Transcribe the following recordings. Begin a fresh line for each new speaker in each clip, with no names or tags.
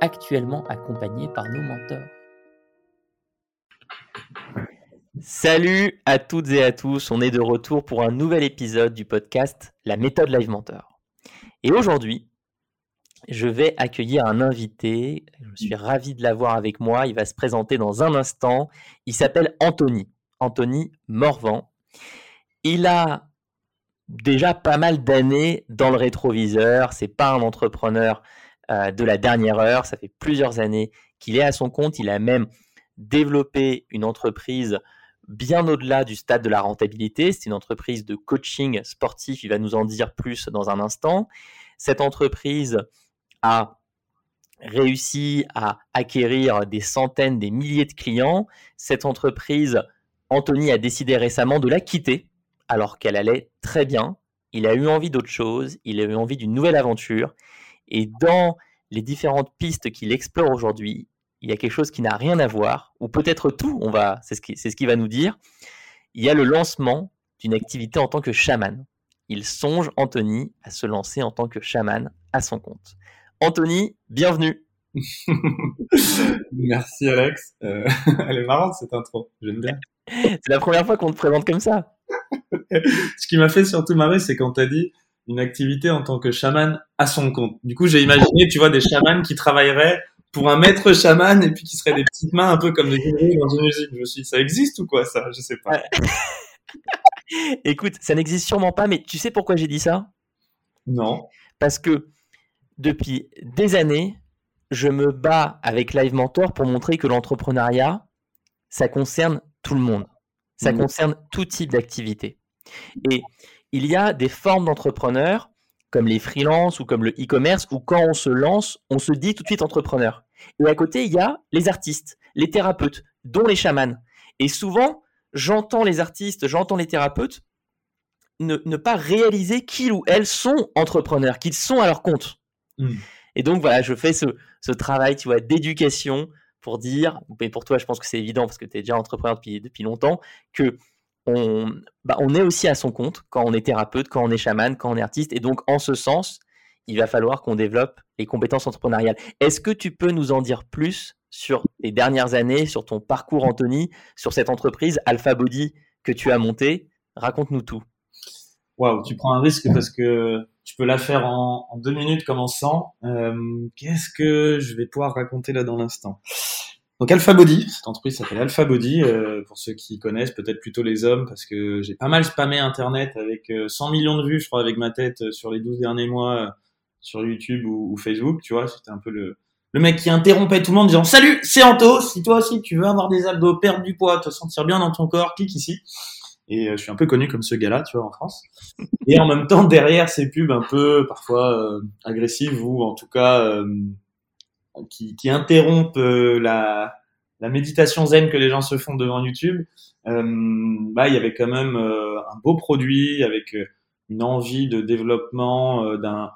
actuellement accompagnés par nos mentors. Salut à toutes et à tous, on est de retour pour un nouvel épisode du podcast La méthode Live Mentor. Et aujourd'hui, je vais accueillir un invité, je suis ravi de l'avoir avec moi, il va se présenter dans un instant, il s'appelle Anthony, Anthony Morvan. Il a déjà pas mal d'années dans le rétroviseur, c'est pas un entrepreneur euh, de la dernière heure. Ça fait plusieurs années qu'il est à son compte. Il a même développé une entreprise bien au-delà du stade de la rentabilité. C'est une entreprise de coaching sportif. Il va nous en dire plus dans un instant. Cette entreprise a réussi à acquérir des centaines, des milliers de clients. Cette entreprise, Anthony a décidé récemment de la quitter alors qu'elle allait très bien. Il a eu envie d'autre chose, il a eu envie d'une nouvelle aventure et dans les différentes pistes qu'il explore aujourd'hui, il y a quelque chose qui n'a rien à voir, ou peut-être tout, on va, c'est ce qui, c'est ce qu'il va nous dire. Il y a le lancement d'une activité en tant que chaman. Il songe, Anthony, à se lancer en tant que chaman à son compte. Anthony, bienvenue.
Merci Alex. Euh, elle est marrante cette intro, j'aime bien.
C'est la première fois qu'on te présente comme ça.
Ce qui m'a fait surtout marrer, c'est quand tu as dit une activité en tant que chaman à son compte. Du coup, j'ai imaginé, tu vois, des chamans qui travailleraient pour un maître chaman et puis qui seraient des petites mains un peu comme des grenouilles dans une usine. Je me suis dit, ça existe ou quoi ça? Je sais pas.
Écoute, ça n'existe sûrement pas, mais tu sais pourquoi j'ai dit ça?
Non.
Parce que depuis des années, je me bats avec Live Mentor pour montrer que l'entrepreneuriat, ça concerne tout le monde. Ça mmh. concerne tout type d'activité. Et il y a des formes d'entrepreneurs, comme les freelances ou comme le e-commerce, où quand on se lance, on se dit tout de suite entrepreneur. Et à côté, il y a les artistes, les thérapeutes, dont les chamans. Et souvent, j'entends les artistes, j'entends les thérapeutes ne, pas réaliser qu'ils ou elles sont entrepreneurs, qu'ils sont à leur compte. Hmm. Et donc, voilà, je fais ce, travail, tu vois, d'éducation pour dire, mais pour toi, je pense que c'est évident parce que tu es déjà entrepreneur depuis, depuis longtemps, que bah, on, est aussi à son compte quand on est thérapeute, quand on est chaman, quand on est artiste. Et donc, en ce sens, il va falloir qu'on développe les compétences entrepreneuriales. Est-ce que tu peux nous en dire plus sur tes dernières années, sur ton parcours, Anthony, sur cette entreprise Alpha Body que tu as montée? Raconte-nous tout.
Waouh, tu prends un risque parce que tu peux la faire en, deux minutes comme en 100. Euh, qu'est-ce que je vais pouvoir raconter là dans l'instant? Donc Alpha Body, cette entreprise s'appelle Alpha Body, euh, pour ceux qui connaissent peut-être plutôt les hommes, parce que j'ai pas mal spammé Internet avec 100 euh, millions de vues, je crois, avec ma tête euh, sur les 12 derniers mois sur YouTube ou, Facebook, tu vois, c'était un peu le, le mec qui interrompait tout le monde en disant Salut, c'est Anto, si toi aussi tu veux avoir des abdos, perdre du poids, te sentir bien dans ton corps, clique ici. Et je suis un peu connu comme ce gars-là, tu vois, en France. Et en même temps, derrière ces pubs un peu parfois agressives ou en tout cas qui, qui interrompent euh, la, la méditation zen que les gens se font devant YouTube, euh, bah il y avait quand même euh, un beau produit avec une envie de développement d'un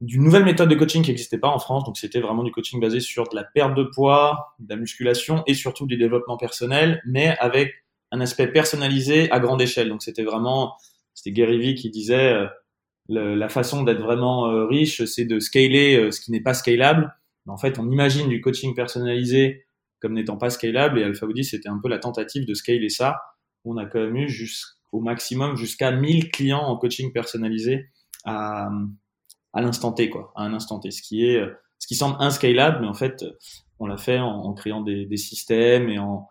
d'une nouvelle méthode de coaching qui n'existait pas en France. Donc c'était vraiment du coaching basé sur de la perte de poids, de la musculation et surtout du développement personnel, mais avec un aspect personnalisé à grande échelle. Donc c'était vraiment, c'était Gary Vee qui disait la façon d'être vraiment riche, c'est de scaler ce qui n'est pas scalable en fait, on imagine du coaching personnalisé comme n'étant pas scalable et AlphaBody, c'était un peu la tentative de scaler ça. On a quand même eu jusqu'au maximum jusqu'à 1000 clients en coaching personnalisé à, à l'instant T, quoi, à un instant T, ce qui est, ce qui semble inscalable, mais en fait, on l'a fait en, créant des, des, systèmes et en,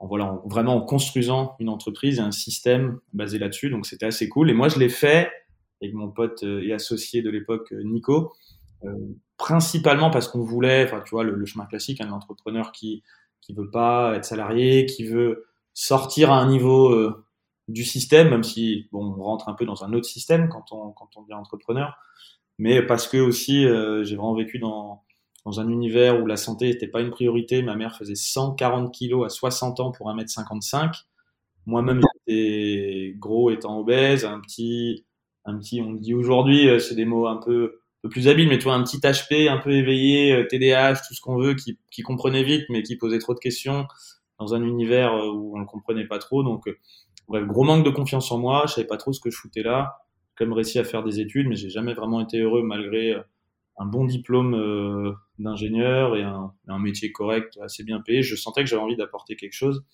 en voilà, vraiment en construisant une entreprise et un système basé là-dessus. Donc c'était assez cool. Et moi, je l'ai fait avec mon pote et associé de l'époque, Nico, euh, principalement parce qu'on voulait, tu vois, le, chemin classique, un hein, entrepreneur qui qui veut pas être salarié, qui veut sortir à un niveau euh, du système, même si bon, on rentre un peu dans un autre système quand on quand on devient entrepreneur, mais parce que aussi euh, j'ai vraiment vécu dans dans un univers où la santé n'était pas une priorité. Ma mère faisait 140 kilos à 60 ans pour 1m55. Moi-même, j'étais gros étant obèse, un petit, un petit, on dit aujourd'hui, euh, c'est des mots un peu peu plus habile, mais tu vois, un petit HP un peu éveillé, TDAH, euh, tout ce qu'on veut, qui, qui comprenait vite, mais qui posait trop de questions dans un univers euh, où on ne comprenait pas trop. Donc, euh, gros manque de confiance en moi. Je savais pas trop ce que je foutais là. Même réussi à faire des études, mais j'ai jamais vraiment été heureux malgré un bon diplôme d'ingénieur et un, un, métier correct, assez bien payé. Je sentais que j'avais envie d'apporter quelque chose.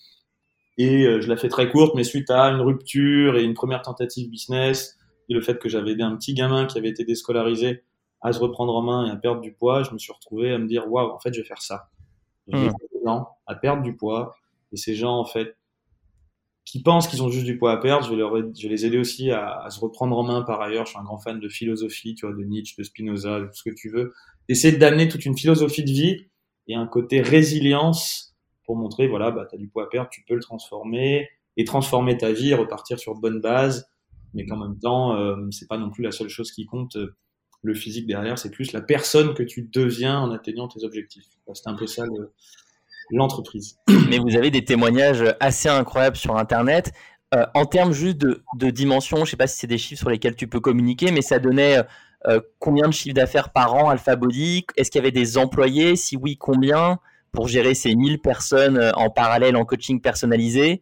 Et je la fais très courte, mais suite à une rupture et une première tentative business, et le fait que j'avais aidé un petit gamin qui avait été déscolarisé à se reprendre en main et à perdre du poids, je me suis retrouvé à me dire waouh, en fait, je vais faire ça. J'ai mmh. des gens à perdre du poids et ces gens en fait qui pensent qu'ils ont juste du poids à perdre, je vais, leur, je vais les aider aussi à, à, se reprendre en main par ailleurs. Je suis un grand fan de philosophie, tu vois, de Nietzsche, de Spinoza, de tout ce que tu veux. Essayer d'amener toute une philosophie de vie et un côté résilience pour montrer, voilà, bah, tu as du poids à perdre, tu peux le transformer et transformer ta vie, repartir sur de bonnes bases, mais qu'en même temps, euh, c'est pas non plus la seule chose qui compte le physique derrière, c'est plus la personne que tu deviens en atteignant tes objectifs. C'est un peu ça l'entreprise.
Mais vous avez des témoignages assez incroyables sur Internet. Euh, en termes juste de, de dimension, je ne sais pas si c'est des chiffres sur lesquels tu peux communiquer, mais ça donnait euh, combien de chiffres d'affaires par an Alpha Body? Est-ce qu'il y avait des employés? Si oui, combien? Pour gérer ces 1000 personnes euh, en parallèle en coaching personnalisé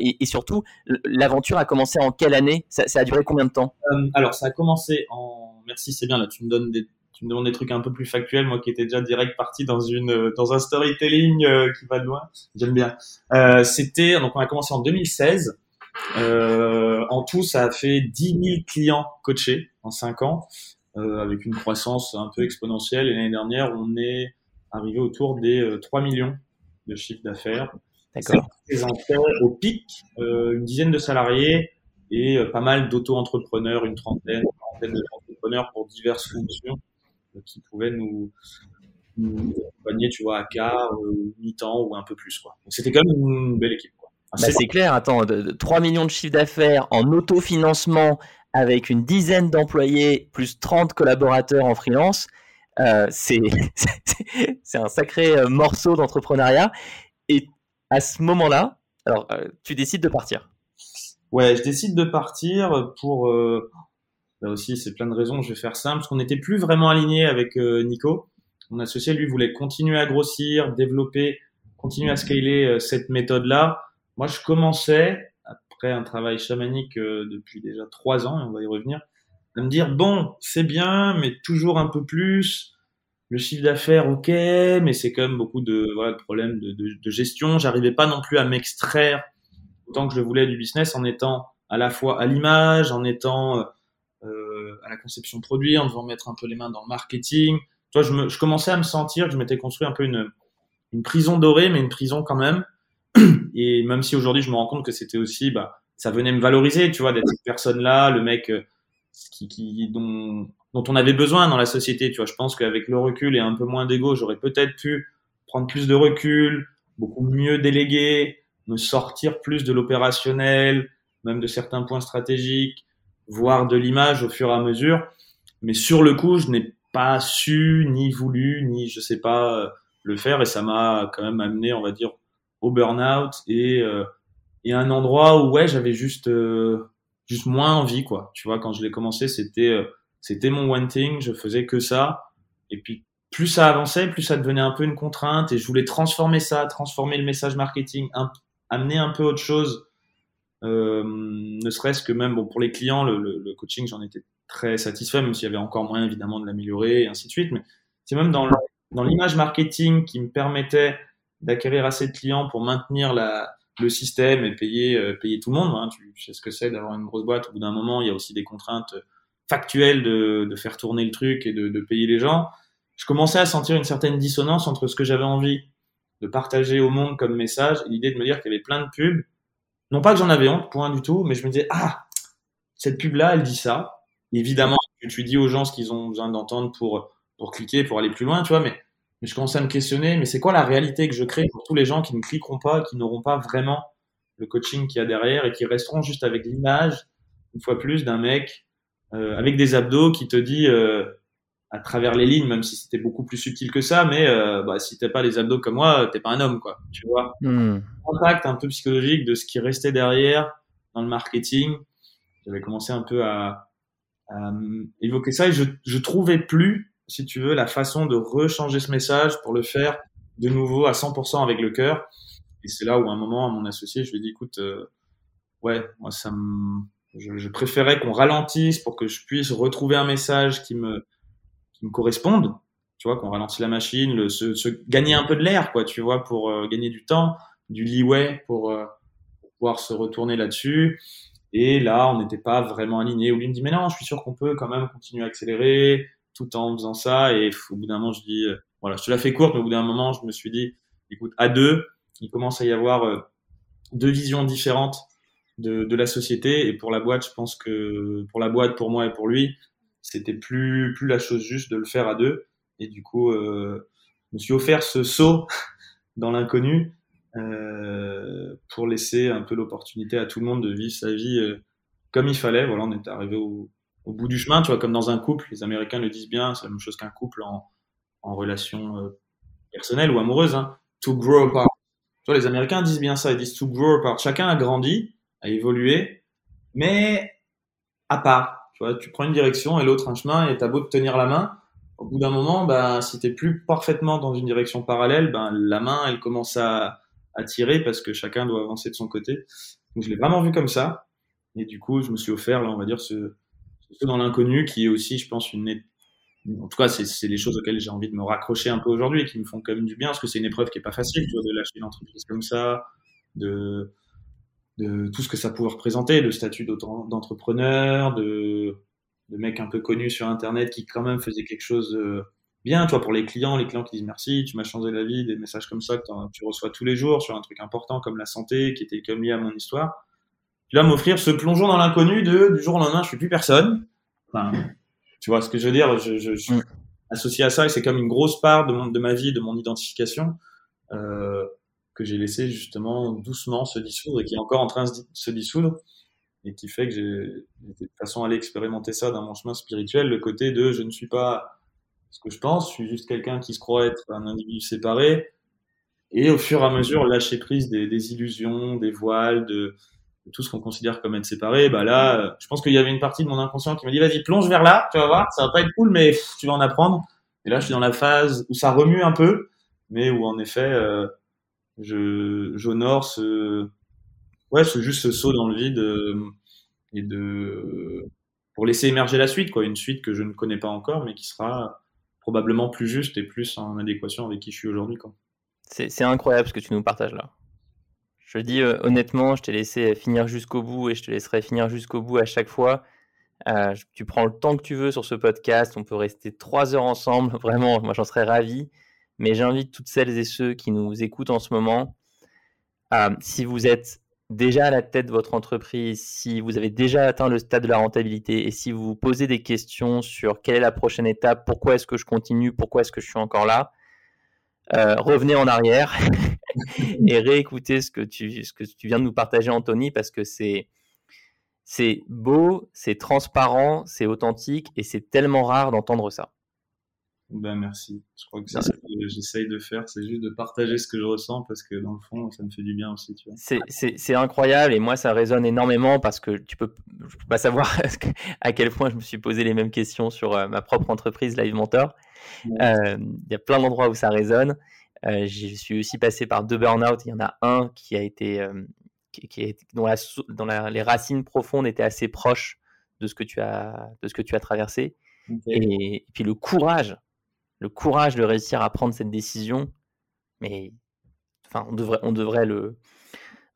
et, surtout, l'aventure a commencé en quelle année? Ça, ça, a duré combien de temps?
Alors, ça a commencé en merci, c'est bien. Là, tu me donnes des, tu me demandes des trucs un peu plus factuels, moi qui étais déjà direct parti dans une, dans un storytelling euh, qui va de loin. J'aime bien. Euh, c'était, donc on a commencé en 2016. Euh, en tout, ça a fait 10 000 clients coachés en 5 ans, euh, avec une croissance un peu exponentielle. Et l'année dernière, on est arrivé autour des 3 millions de chiffre d'affaires. D'accord. au pic une dizaine de salariés et pas mal d'auto-entrepreneurs, une trentaine, une trentaine pour diverses fonctions euh, qui pouvaient nous, nous accompagner, tu vois, à quart, euh, mi-temps ou un peu plus, quoi. Donc c'était quand même une belle équipe, quoi.
Bah, c'est clair, attends, 3 millions de chiffre d'affaires en autofinancement avec une dizaine d'employés plus 30 collaborateurs en freelance, euh, c'est un sacré euh, morceau d'entrepreneuriat. Et à ce moment-là, alors, tu décides de partir.
Ouais, je décide de partir pour Là aussi, c'est plein de raisons. Je vais faire simple, parce qu'on n'était plus vraiment aligné avec euh, Nico. Mon associé, lui, voulait continuer à grossir, développer, continuer à scaler euh, cette méthode-là. Moi, je commençais, après un travail chamanique euh, depuis déjà trois ans, et on va y revenir, à me dire, bon, c'est bien, mais toujours un peu plus. Le chiffre d'affaires, ok, mais c'est quand même beaucoup de, voilà, de problèmes de, de, de gestion. J'arrivais pas non plus à m'extraire autant que je voulais du business en étant à la fois à l'image, en étant à la conception produit, en devant mettre un peu les mains dans le marketing. Toi, je, me, je commençais à me sentir je m'étais construit un peu une, une prison dorée, mais une prison quand même. Et même si aujourd'hui je me rends compte que c'était aussi, bah, ça venait me valoriser, tu vois, d'être cette personne-là, le mec euh, qui, qui, dont, dont on avait besoin dans la société. Tu vois, je pense qu'avec le recul et un peu moins d'ego, j'aurais peut-être pu prendre plus de recul, beaucoup mieux déléguer, me sortir plus de l'opérationnel, même de certains points stratégiques, voir de l'image au fur et à mesure. Mais sur le coup, je n'ai pas su, ni voulu, ni je sais pas euh, le faire. Et ça m'a quand même amené, on va dire, au burn-out et, euh, et un endroit où ouais, j'avais juste euh, juste moins envie quoi. Tu vois, quand je l'ai commencé, c'était euh, c'était mon one thing, je faisais que ça. Et puis plus ça avançait, plus ça devenait un peu une contrainte et je voulais transformer ça, transformer le message marketing, amener un peu autre chose euh, ne serait-ce que même bon, pour les clients, le, coaching, j'en étais très satisfait, même s'il y avait encore moyen évidemment de l'améliorer et ainsi de suite. Mais c'est même dans, l'image marketing qui me permettait d'acquérir assez de clients pour maintenir la, le système et payer, euh, payer tout le monde. Hein. Tu, sais ce que c'est d'avoir une grosse boîte. Au bout d'un moment, il y a aussi des contraintes factuelles de, de faire tourner le truc et de, de payer les gens. je commençais à sentir une certaine dissonance entre ce que j'avais envie de partager au monde comme message et l'idée de me dire qu'il y avait plein de pubs. Non pas que j'en avais honte, point du tout, mais je me disais, ah, cette pub-là, elle dit ça. Évidemment, tu dis aux gens ce qu'ils ont besoin d'entendre pour, cliquer, pour aller plus loin, tu vois, mais, mais je commençais à me questionner, mais c'est quoi la réalité que je crée pour tous les gens qui ne cliqueront pas, qui n'auront pas vraiment le coaching qu'il y a derrière et qui resteront juste avec l'image, une fois plus, d'un mec euh, avec des abdos qui te dit euh, à travers les lignes, même si c'était beaucoup plus subtil que ça, mais euh, bah, si t'as pas les abdos comme moi, t'es pas un homme, quoi. Tu vois. Hmm. Impact un peu psychologique de ce qui restait derrière dans le marketing. J'avais commencé un peu à, à évoquer ça et je, je trouvais plus, si tu veux, la façon de rechanger ce message pour le faire de nouveau à 100% avec le cœur. Et c'est là où à un moment, à mon associé, je lui ai dit, écoute, euh, ouais, moi, ça me, je, je préférais qu'on ralentisse pour que je puisse retrouver un message qui me, qui me corresponde. Tu vois, qu'on ralentit la machine, se, gagner un peu de l'air, quoi, tu vois, pour euh, gagner du temps, du leeway pour, euh, pour pouvoir se retourner là-dessus. Et là, on n'était pas vraiment alignés. Ou me dit, mais non, je suis sûr qu'on peut quand même continuer à accélérer tout en faisant ça. Et au bout d'un moment, je dis, euh, voilà, je te la fais courte, mais au bout d'un moment, je me suis dit, écoute, à deux, il commence à y avoir deux visions différentes de, la société. Et pour la boîte, je pense que pour la boîte, pour moi et pour lui, c'était plus, plus la chose juste de le faire à deux. Et du coup, euh, je me suis offert ce saut dans l'inconnu euh, pour laisser un peu l'opportunité à tout le monde de vivre sa vie euh, comme il fallait. Voilà, on est arrivé au, bout du chemin, tu vois, comme dans un couple. Les Américains le disent bien, c'est la même chose qu'un couple en, relation personnelle ou amoureuse. Hein. To grow apart. Tu vois, les Américains disent bien ça, ils disent to grow apart. Chacun a grandi, a évolué, mais à part. Tu vois, tu prends une direction et l'autre un chemin et t'as beau te tenir la main. Au bout d'un moment, ben, si t'es plus parfaitement dans une direction parallèle, ben, la main, elle commence à, à tirer parce que chacun doit avancer de son côté. Donc je l'ai vraiment vu comme ça. Et du coup, je me suis offert, là, on va dire, ce, ce dans l'inconnu qui est aussi, je pense, une. En tout cas, c'est les choses auxquelles j'ai envie de me raccrocher un peu aujourd'hui et qui me font quand même du bien parce que c'est une épreuve qui est pas facile, tu vois, de lâcher une entreprise comme ça, de, de tout ce que ça pourrait représenter, le statut d'entrepreneur, de, de mec un peu connu sur Internet qui quand même faisait quelque chose bien, tu vois, pour les clients, les clients qui disent merci, tu m'as changé la vie, des messages comme ça que tu reçois tous les jours sur un truc important comme la santé, qui était comme lié à mon histoire. Tu vas m'offrir ce plongeon dans l'inconnu de du jour au lendemain, je suis plus personne. Enfin, tu vois ce que je veux dire Je, je, suis mm. associé à ça et c'est comme une grosse part de, mon, de ma vie, de mon identification euh, que j'ai laissé justement doucement se dissoudre et qui est encore en train de se dissoudre et qui fait que j'ai de toute façon allé expérimenter ça dans mon chemin spirituel, le côté de je ne suis pas ce que je pense. Je suis juste quelqu'un qui se croit être un individu séparé. Et au fur et à mesure, lâcher prise des, illusions, des voiles, de, de tout ce qu'on considère comme être séparé. Bah là, je pense qu'il y avait une partie de mon inconscient qui m'a dit vas-y, plonge vers là, tu vas voir, ça va pas être cool, mais tu vas en apprendre. Et là, je suis dans la phase où ça remue un peu, mais où en effet, euh, je j'honore ce, ouais, ce juste saut dans le vide euh, et de pour laisser émerger la suite, quoi, une suite que je ne connais pas encore, mais qui sera probablement plus juste et plus en adéquation avec qui je suis aujourd'hui.
C'est incroyable ce que tu nous partages là. Je dis euh, honnêtement, je t'ai laissé finir jusqu'au bout et je te laisserai finir jusqu'au bout à chaque fois. Euh, tu prends le temps que tu veux sur ce podcast, on peut rester trois heures ensemble, vraiment, moi j'en serais ravi. Mais j'invite toutes celles et ceux qui nous écoutent en ce moment, si vous êtes déjà à la tête de votre entreprise, si vous avez déjà atteint le stade de la rentabilité et si vous vous posez des questions sur quelle est la prochaine étape, pourquoi est-ce que je continue, pourquoi est-ce que je suis encore là, euh, revenez en arrière et réécoutez ce que, tu, ce que tu viens de nous partager, Anthony, parce que c'est, c'est beau, c'est transparent, c'est authentique et c'est tellement rare d'entendre ça.
Ben merci. Je crois que c'est j'essaye de faire, c'est juste de partager ce que je ressens parce que dans le fond, ça me fait du bien aussi. Tu
vois. C'est incroyable et moi, ça résonne énormément parce que tu peux, je peux pas savoir à quel point je me suis posé les mêmes questions sur euh, ma propre entreprise Live Mentor. Euh, il y a plein d'endroits où ça résonne. Euh, je suis aussi passé par deux burn-out. Il y en a un qui a été, qui, est, dont, la, la, les racines profondes étaient assez proches de ce que tu as, de ce que tu as traversé. Et, et puis le courage le courage de réussir à prendre cette décision. Mais enfin, on devrait,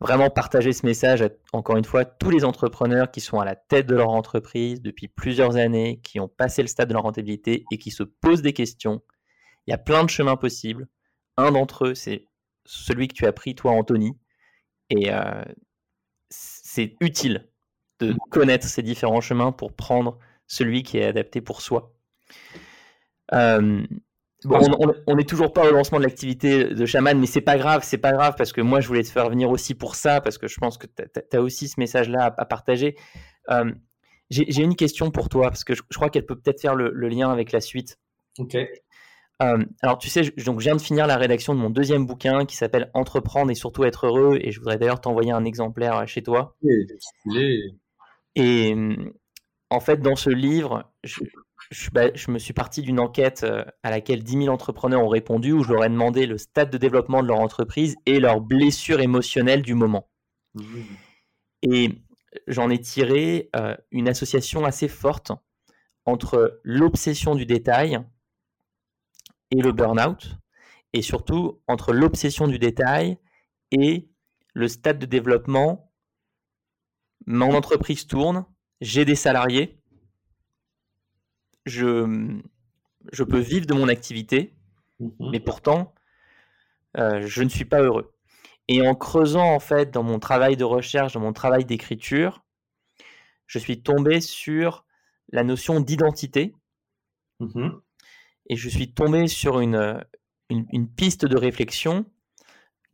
vraiment partager ce message à, encore une fois, tous les entrepreneurs qui sont à la tête de leur entreprise depuis plusieurs années, qui ont passé le stade de leur rentabilité et qui se posent des questions. Il y a plein de chemins possibles. Un d'entre eux, c'est celui que tu as pris, toi, Anthony. Et euh, c'est utile de connaître ces différents chemins pour prendre celui qui est adapté pour soi. Euh, on n'est toujours pas au lancement de l'activité de chaman, mais c'est pas grave, c'est pas grave parce que moi je voulais te faire venir aussi pour ça parce que je pense que tu as, aussi ce message-là à, partager. Euh, j'ai une question pour toi parce que je, crois qu'elle peut peut-être faire le, lien avec la suite.
Ok.
Euh, alors tu sais, je, donc je viens de finir la rédaction de mon deuxième bouquin qui s'appelle Entreprendre et surtout être heureux et je voudrais d'ailleurs t'envoyer un exemplaire chez toi. Et en fait, dans ce livre, je, bah, je, me suis parti d'une enquête euh, à laquelle 10 000 entrepreneurs ont répondu, où je leur ai demandé le stade de développement de leur entreprise et leurs blessures émotionnelles du moment. Mmh. Et j'en ai tiré euh, une association assez forte entre l'obsession du détail et le burn-out, et surtout entre l'obsession du détail et le stade de développement. Mon entreprise tourne, j'ai des salariés, je, je peux vivre de mon activité, mhm. mais pourtant, euh, je ne suis pas heureux. Et en creusant, en fait, dans mon travail de recherche, dans mon travail d'écriture, je suis tombé sur la notion d'identité. Mhm. Et je suis tombé sur une, une, piste de réflexion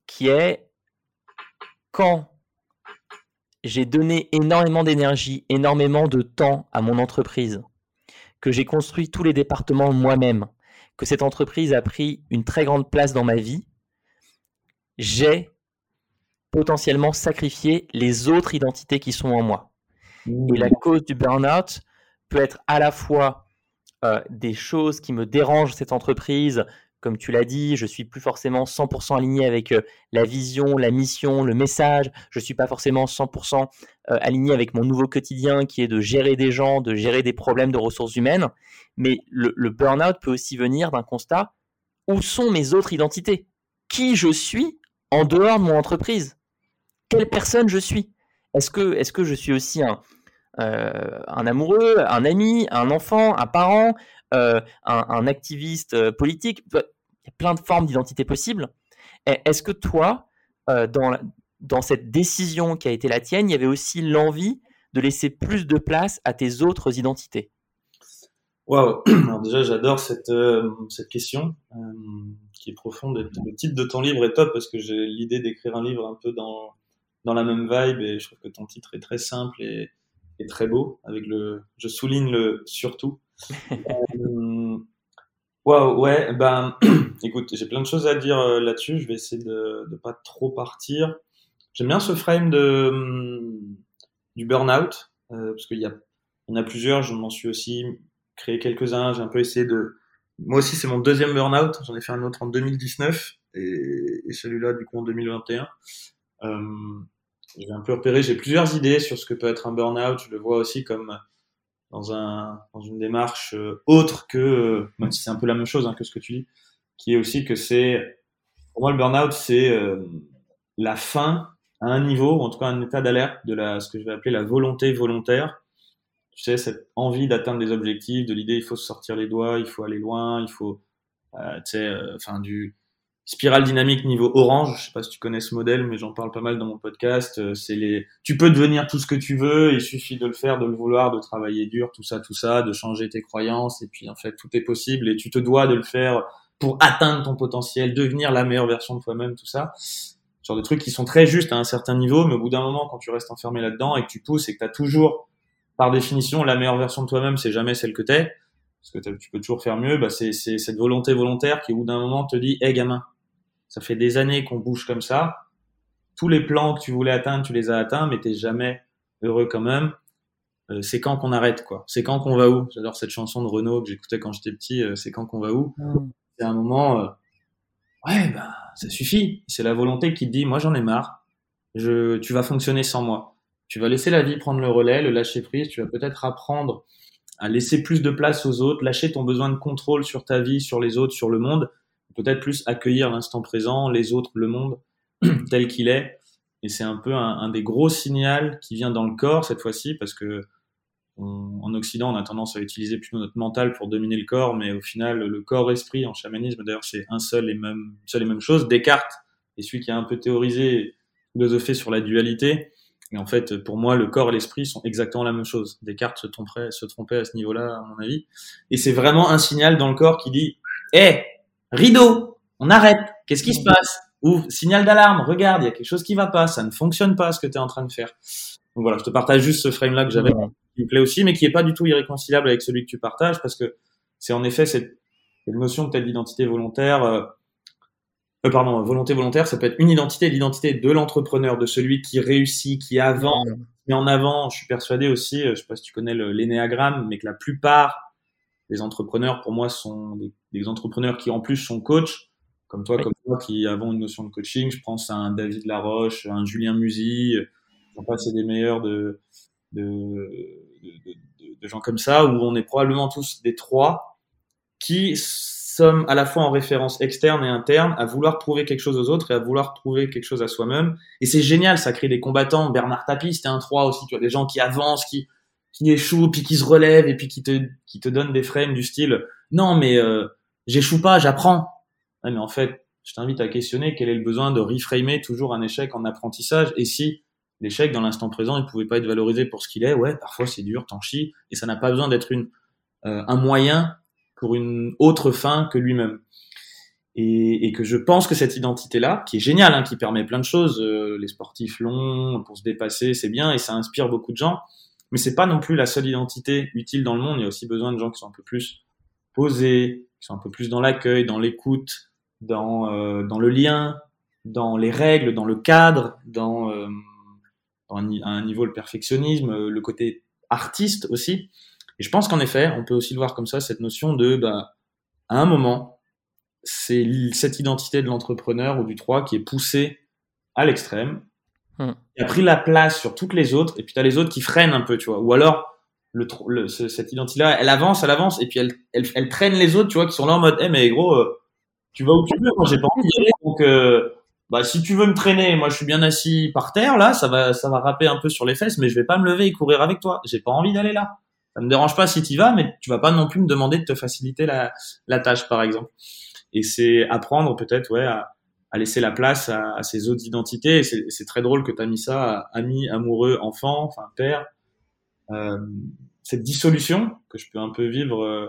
qui est quand j'ai donné énormément d'énergie, énormément de temps à mon entreprise, que j'ai construit tous les départements moi-même, que cette entreprise a pris une très grande place dans ma vie, j'ai potentiellement sacrifié les autres identités qui sont en moi. Et la cause du burn-out peut être à la fois euh, des choses qui me dérangent cette entreprise, comme tu l'as dit, je suis plus forcément 100% aligné avec euh, la vision, la mission, le message. Je suis pas forcément 100% euh, aligné avec mon nouveau quotidien qui est de gérer des gens, de gérer des problèmes de ressources humaines. Mais le, burn-out peut aussi venir d'un constat où sont mes autres identités? Qui je suis en dehors de mon entreprise? Quelle personne je suis? Est-ce que, je suis aussi un, euh, un amoureux, un ami, un enfant, un parent, un, activiste politique? Y a plein de formes d'identité possibles. Est-ce que toi, euh, dans, dans cette décision qui a été la tienne, il y avait aussi l'envie de laisser plus de place à tes autres identités?
Waouh Alors déjà, j'adore cette, euh, cette question euh, qui est profonde. Le titre de ton livre est top parce que j'ai l'idée d'écrire un livre un peu dans, dans la même vibe et je trouve que ton titre est très simple et, et très beau. Avec le, je souligne le surtout. Waouh, ouais, ben, écoute, j'ai plein de choses à dire euh, là-dessus. Je vais essayer de ne pas trop partir. J'aime bien ce frame de hum, du burn-out euh, parce qu'il y a, il y en a plusieurs. Je m'en suis aussi créé quelques-uns. J'ai un peu essayé de. Moi aussi, c'est mon deuxième burn-out. J'en ai fait un autre en 2019 et, et celui-là, du coup, en 2021. Euh, j'ai un peu repéré. J'ai plusieurs idées sur ce que peut être un burn-out. Je le vois aussi comme dans, un, dans une démarche euh, autre que, euh, même si c'est un peu la même chose hein, que ce que tu dis, qui est aussi que c'est, pour moi, le burn-out, c'est euh, la fin à un niveau, en tout cas un état d'alerte de la, ce que je vais appeler la volonté volontaire. Tu sais, cette envie d'atteindre des objectifs, de l'idée il faut se sortir les doigts, il faut aller loin, il faut, euh, tu sais, enfin du, spirale dynamique niveau orange. Je sais pas si tu connais ce modèle, mais j'en parle pas mal dans mon podcast. Euh, c'est les, tu peux devenir tout ce que tu veux. Il suffit de le faire, de le vouloir, de travailler dur, tout ça, tout ça, de changer tes croyances. Et puis, en fait, tout est possible et tu te dois de le faire pour atteindre ton potentiel, devenir la meilleure version de toi-même, tout ça. Genre de trucs qui sont très justes à un certain niveau, mais au bout d'un moment, quand tu restes enfermé là-dedans et que tu pousses et que tu as toujours, par définition, la meilleure version de toi-même, c'est jamais celle que t'es, parce que tu peux toujours faire mieux, bah c'est cette volonté volontaire qui, au bout d'un moment, te dit, hé gamin, ça fait des années qu'on bouge comme ça. Tous les plans que tu voulais atteindre, tu les as atteints, mais t'es jamais heureux quand même. Euh, c'est quand qu'on arrête, quoi. C'est quand qu'on va où? J'adore cette chanson de Renault que j'écoutais quand j'étais petit. Euh, c'est quand qu'on va où? Mm. C'est un moment. Euh, ouais, ben ça suffit. C'est la volonté qui te dit, moi j'en ai marre. Je, tu vas fonctionner sans moi. Tu vas laisser la vie prendre le relais, le lâcher prise. Tu vas peut-être apprendre à laisser plus de place aux autres, lâcher ton besoin de contrôle sur ta vie, sur les autres, sur le monde, peut-être plus accueillir l'instant présent, les autres, le monde tel qu'il est. Et c'est un peu un, des gros signaux qui vient dans le corps cette fois-ci, parce que en Occident, on a tendance à utiliser plutôt notre mental pour dominer le corps, mais au final, le corps-esprit en chamanisme, d'ailleurs, c'est un seul et même, seul et même chose. Descartes est celui qui a un peu théorisé, philosophé sur la dualité. Et en fait, pour moi, le corps et l'esprit sont exactement la même chose. Descartes se trompait, se trompait à ce niveau-là, à mon avis. Et c'est vraiment un signal dans le corps qui dit, hé, rideau, on arrête. Qu'est-ce qui se passe? Ou signal d'alarme, regarde, il y a quelque chose qui va pas, ça ne fonctionne pas ce que tu es en train de faire. Donc voilà, je te partage juste ce frame-là que j'avais qui me plaît aussi, mais qui est pas du tout irréconciliable avec celui que tu partages, parce que c'est en effet cette, notion peut-être d'identité volontaire. Euh, euh, pardon, volonté volontaire, ça peut être une identité, l'identité de l'entrepreneur, de celui qui réussit, qui avance, mais en avant. Je suis persuadé aussi, euh, je sais pas si tu connais l'énéagramme, mais que la plupart des entrepreneurs, pour moi, sont des, entrepreneurs qui en plus sont coachs, comme toi, comme toi, qui avons une notion de coaching. Je pense à un David Laroche, un Julien Musy, j'en passe des meilleurs de, de, de, gens comme ça, où on est probablement tous des trois qui sommes à la fois en référence externe et interne, à vouloir prouver quelque chose aux autres et à vouloir prouver quelque chose à soi-même. Et c'est génial, ça crée des combattants. Bernard Tapie, c'était un 3 aussi, tu vois, des gens qui avancent, qui, qui échouent, puis qui se relèvent et puis qui te, qui te donnent des frames du style non mais euh, j'échoue pas, j'apprends. mais en fait, je t'invite à questionner quel est le besoin de reframer toujours un échec en apprentissage et si l'échec dans l'instant présent, il pouvait pas être valorisé pour ce qu'il est. Ouais, parfois c'est dur, t'en chies, et ça n'a pas besoin d'être une euh, un moyen pour une autre fin que lui-même. Et, et, que je pense que cette identité-là, qui est géniale, hein, qui permet plein de choses, euh, les sportifs longs pour se dépasser, c'est bien et ça inspire beaucoup de gens. Mais c'est pas non plus la seule identité utile dans le monde. Il y a aussi besoin de gens qui sont un peu plus posés, qui sont un peu plus dans l'accueil, dans l'écoute, dans euh, dans le lien, dans les règles, dans le cadre, dans euh, à un niveau le perfectionnisme, euh, le côté artiste aussi. Et je pense qu'en effet, on peut aussi le voir comme ça, cette notion de, bah, à un moment, c'est cette identité de l'entrepreneur ou du 3 qui est poussée à l'extrême, hmm. qui a pris la place sur toutes les autres, et puis tu as les autres qui freinent un peu, tu vois. Ou alors, le, cette identité-là, elle avance, elle avance, et puis elle, elle, elle, traîne les autres, tu vois, qui sont là en mode, eh, mais gros, euh, tu vas où tu veux, moi j'ai pas envie d'y aller, donc, euh, bah si tu veux me traîner, moi je suis bien assis par terre là, ça va ça va râper un peu sur les fesses, mais je vais pas me lever et courir avec toi. J'ai pas envie d'aller là. Ça me dérange pas si tu vas, mais tu vas pas non plus me demander de te faciliter la, la tâche par exemple. Et c'est apprendre peut-être ouais à, à, laisser la place à, à ces autres identités. C'est très drôle que tu as mis ça ami, amoureux, enfant, enfin père. Euh, cette dissolution que je peux un peu vivre euh,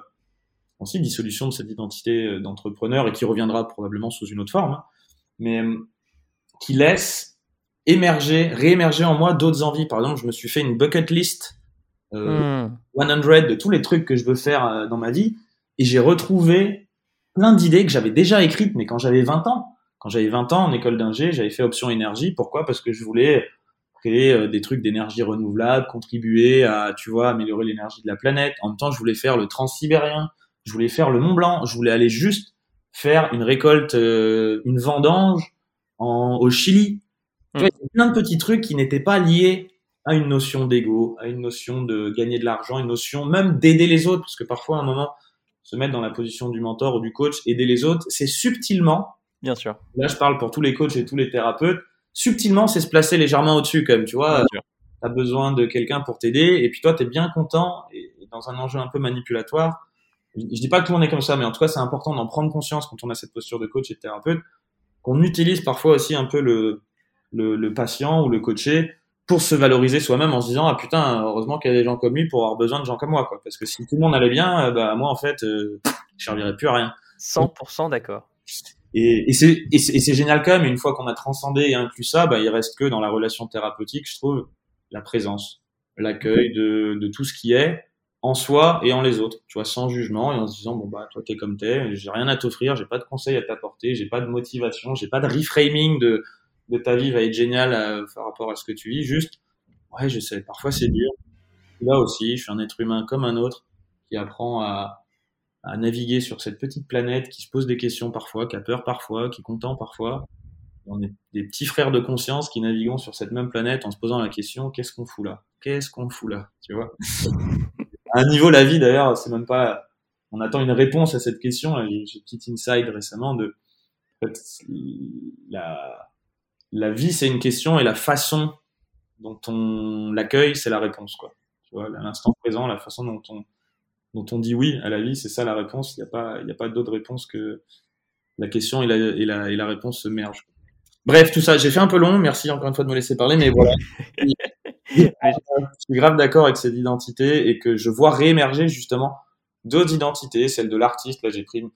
aussi dissolution de cette identité euh, d'entrepreneur et qui reviendra probablement sous une autre forme. Hein mais euh, qui laisse émerger, réémerger en moi d'autres envies. Par exemple, je me suis fait une bucket list euh, 100 hmm. de tous les trucs que je veux faire dans ma vie, et j'ai retrouvé plein d'idées que j'avais déjà écrites, mais quand j'avais 20 ans. J'avais 20 ans en école d'ingé, j'avais fait option énergie. Pourquoi? Parce que je voulais créer euh, des trucs d'énergie renouvelable, contribuer à, tu vois, améliorer l'énergie de la planète. En même temps, je voulais faire le transsibérien, je voulais faire le Mont Blanc, je voulais aller juste faire une récolte, euh, une vendange en, au Chili. Mm. il y a plein de petits trucs qui n'étaient pas liés à une notion d'ego, à une notion de gagner de l'argent, une notion même d'aider les autres, parce que parfois à un moment, se mettre dans la position du mentor ou du coach, aider les autres, c'est subtilement.
Bien sûr.
Là, je parle pour tous les coachs et tous les thérapeutes. Subtilement, c'est se placer légèrement au-dessus, quand même. Tu vois, tu as besoin de quelqu'un pour t'aider, et puis toi, tu es bien content, et dans un enjeu un peu manipulatoire, je, dis pas que tout le monde est comme ça, mais en tout cas, c'est important d'en prendre conscience quand on a cette posture de coach et de thérapeute, qu'on utilise parfois aussi un peu le, le, le, patient ou le coaché pour se valoriser soi-même en se disant ah putain heureusement qu'il y a des gens comme lui pour avoir besoin de gens comme moi quoi parce que si tout le monde allait bien euh, bah moi en fait euh, je servirais plus à rien
100% d'accord
et, et c'est génial quand même une fois qu'on a transcendé et inclus ça bah il reste que dans la relation thérapeutique je trouve la présence l'accueil de, de tout ce qui est en soi et en les autres, tu vois, sans jugement et en se disant bon bah toi t'es comme t'es, j'ai rien à t'offrir, j'ai pas de conseils à t'apporter, j'ai pas de motivation, j'ai pas de reframing de de ta vie va être génial euh, par rapport à ce que tu vis, juste ouais je sais, parfois c'est dur. Là aussi, je suis un être humain comme un autre qui apprend à à naviguer sur cette petite planète, qui se pose des questions parfois, qui a peur parfois, qui est content parfois. On est des petits frères de conscience qui naviguons sur cette même planète en se posant la question qu'est-ce qu'on fout là? Qu'est-ce qu'on fout là? Tu vois? À un niveau, la vie, d'ailleurs, c'est même pas, on attend une réponse à cette question. J'ai une petite inside récemment de, en fait, la, la vie, c'est une question et la façon dont on l'accueille, c'est la réponse, quoi. Tu vois, l'instant présent, la façon dont on, dont on dit oui à la vie, c'est ça la réponse. Il n'y a pas, pas d'autre réponse que la question et la, et la, et la réponse se mergent. Bref, tout ça, j'ai fait un peu long. Merci encore une fois de me laisser parler, mais voilà. je suis grave d'accord avec cette identité et que je vois réémerger justement d'autres identités, celle de l'artiste. Là, j'ai pris de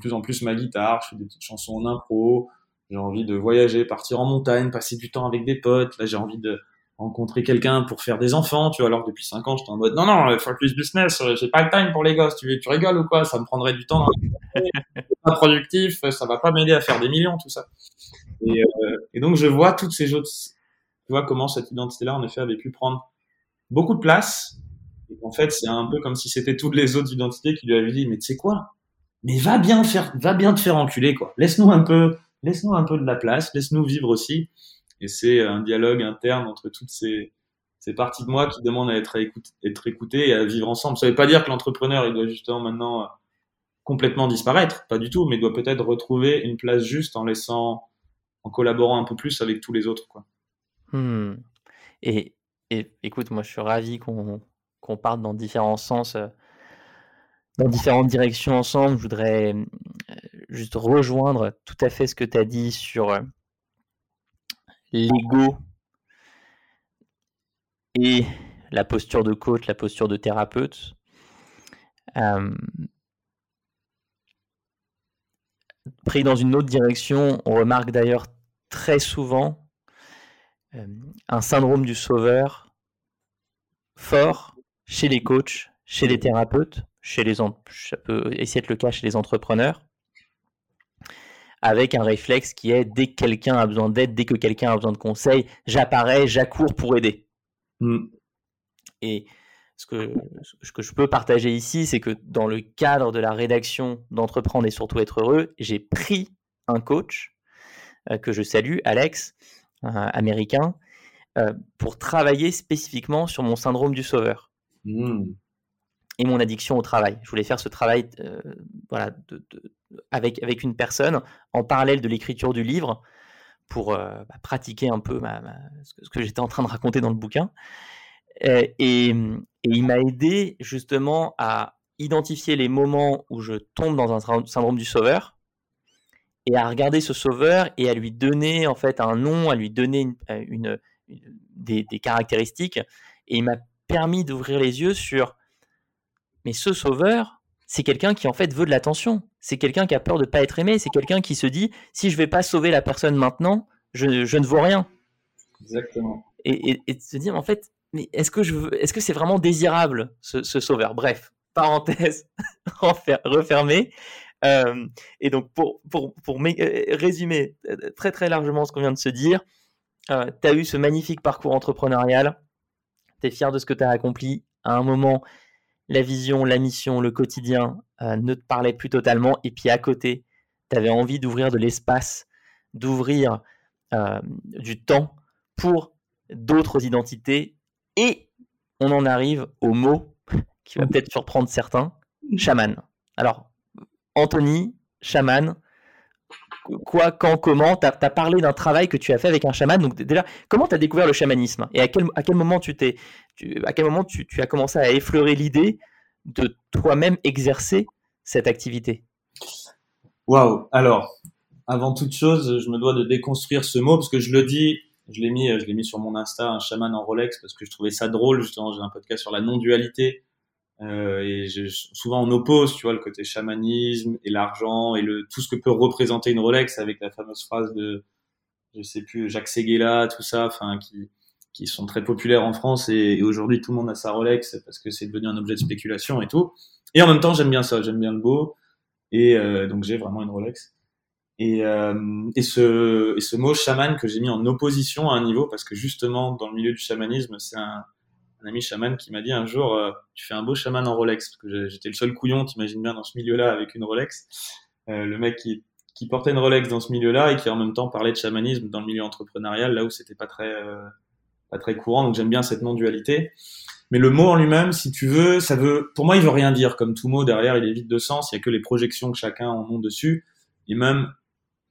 plus en plus ma guitare, je fais des petites chansons en impro, j'ai envie de voyager, partir en montagne, passer du temps avec des potes. Là, j'ai envie de rencontrer quelqu'un pour faire des enfants, tu vois, alors depuis 5 ans, j'étais en mode, non, non, focus business, euh, j'ai pas le time pour les gosses, tu, tu rigoles ou quoi, ça me prendrait du temps, pas productif, ça va pas m'aider à faire des millions, tout ça. Et, euh, et donc, je vois toutes ces autres, tu vois comment cette identité-là, en effet, avait pu prendre beaucoup de place. Et en fait, c'est un peu comme si c'était toutes les autres identités qui lui avaient dit, mais tu sais quoi? Mais va bien faire, va bien te faire enculer, quoi. Laisse-nous un peu, laisse-nous un peu de la place, laisse-nous vivre aussi. Et c'est un dialogue interne entre toutes ces, parties de moi qui demandent à être, écoutées et à vivre ensemble. Ça veut pas dire que l'entrepreneur, il doit justement maintenant euh, complètement disparaître, pas du tout, mais il doit peut-être retrouver une place juste en laissant, en collaborant un peu plus avec tous les autres.
Hmm. Et, écoute, moi, je suis ravi qu'on qu'on parte dans différents sens, euh, dans différentes directions ensemble. Je voudrais euh, juste rejoindre tout à fait ce que tu as dit sur l'ego et la posture de coach, la posture de thérapeute. Euh, pris dans une autre direction, on remarque d'ailleurs très souvent euh, un syndrome du sauveur fort chez les coachs, chez les thérapeutes, chez les ça peut essayer le cas chez les entrepreneurs avec un réflexe qui est dès que quelqu'un a besoin d'aide, dès que quelqu'un a besoin de conseils, j'apparais, j'accours pour aider. Mm. Et ce que, ce que je peux partager ici, c'est que dans le cadre de la rédaction d'Entreprendre et surtout être heureux, j'ai pris un coach euh, que je salue, Alex, américain, euh, pour travailler spécifiquement sur mon syndrome du sauveur. Mm et mon addiction au travail. Je voulais faire ce travail euh, voilà, de, avec, avec une personne en parallèle de l'écriture du livre pour euh, bah, pratiquer un peu ce que, j'étais en train de raconter dans le bouquin. Euh, et, il m'a aidé justement à identifier les moments où je tombe dans un syndrome du sauveur et à regarder ce sauveur et à lui donner en fait un nom, à lui donner une, des, des caractéristiques. Et il m'a permis d'ouvrir les yeux sur mais ce sauveur, c'est quelqu'un qui en fait veut de l'attention. C'est quelqu'un qui a peur de ne pas être aimé. C'est quelqu'un qui se dit si je vais pas sauver la personne maintenant, je, ne vaux rien.
Exactement.
Et, de se dire en fait, mais est-ce que je est-ce que c'est vraiment désirable ce, sauveur? Bref, parenthèse refermée. Euh, et donc pour, pour, pour euh, résumer euh, très très largement ce qu'on vient de se dire, tu as eu ce magnifique parcours entrepreneurial, tu es fier de ce que tu as accompli. À un moment, la vision, la mission, le quotidien euh, ne te parlaient plus totalement. Et puis à côté, tu avais envie d'ouvrir de l'espace, d'ouvrir euh, du temps pour d'autres identités. Et on en arrive au mot qui va peut-être surprendre certains, chaman. Alors, Anthony, chaman, quoi, quand, comment Tu as, parlé d'un travail que tu as fait avec un chaman. Donc, déjà, comment tu as découvert le chamanisme Et à quel, moment, tu, t'es, à quel moment tu, as commencé à effleurer l'idée de toi-même exercer cette activité?
Waouh Alors, avant toute chose, je me dois de déconstruire ce mot parce que je le dis, je l'ai mis, je l'ai mis sur mon Insta, un chaman en Rolex, parce que je trouvais ça drôle. Justement, j'ai un podcast sur la non-dualité euh, et je, souvent on oppose, tu vois, le côté chamanisme et l'argent et le tout ce que peut représenter une Rolex avec la fameuse phrase de, je sais plus, Jacques Seguela, tout ça, enfin qui qui sont très populaires en France et, aujourd'hui tout le monde a sa Rolex parce que c'est devenu un objet de spéculation et tout. Et en même temps j'aime bien ça, j'aime bien le beau et euh, donc j'ai vraiment une Rolex. Et, euh, et, ce, et ce mot chaman que j'ai mis en opposition à un niveau parce que justement dans le milieu du chamanisme c'est un un ami chaman qui m'a dit un jour euh, tu fais un beau chaman en Rolex parce que j'étais le seul couillon t'imagines bien dans ce milieu-là avec une Rolex. Euh, le mec qui, portait une Rolex dans ce milieu-là et qui en même temps parlait de chamanisme dans le milieu entrepreneurial là où c'était pas très euh, pas très courant. Donc j'aime bien cette non-dualité. Mais le mot en lui-même si tu veux ça veut pour moi il veut rien dire. Comme tout mot derrière il est vide de sens. Il y a que les projections que chacun en ont dessus. Et même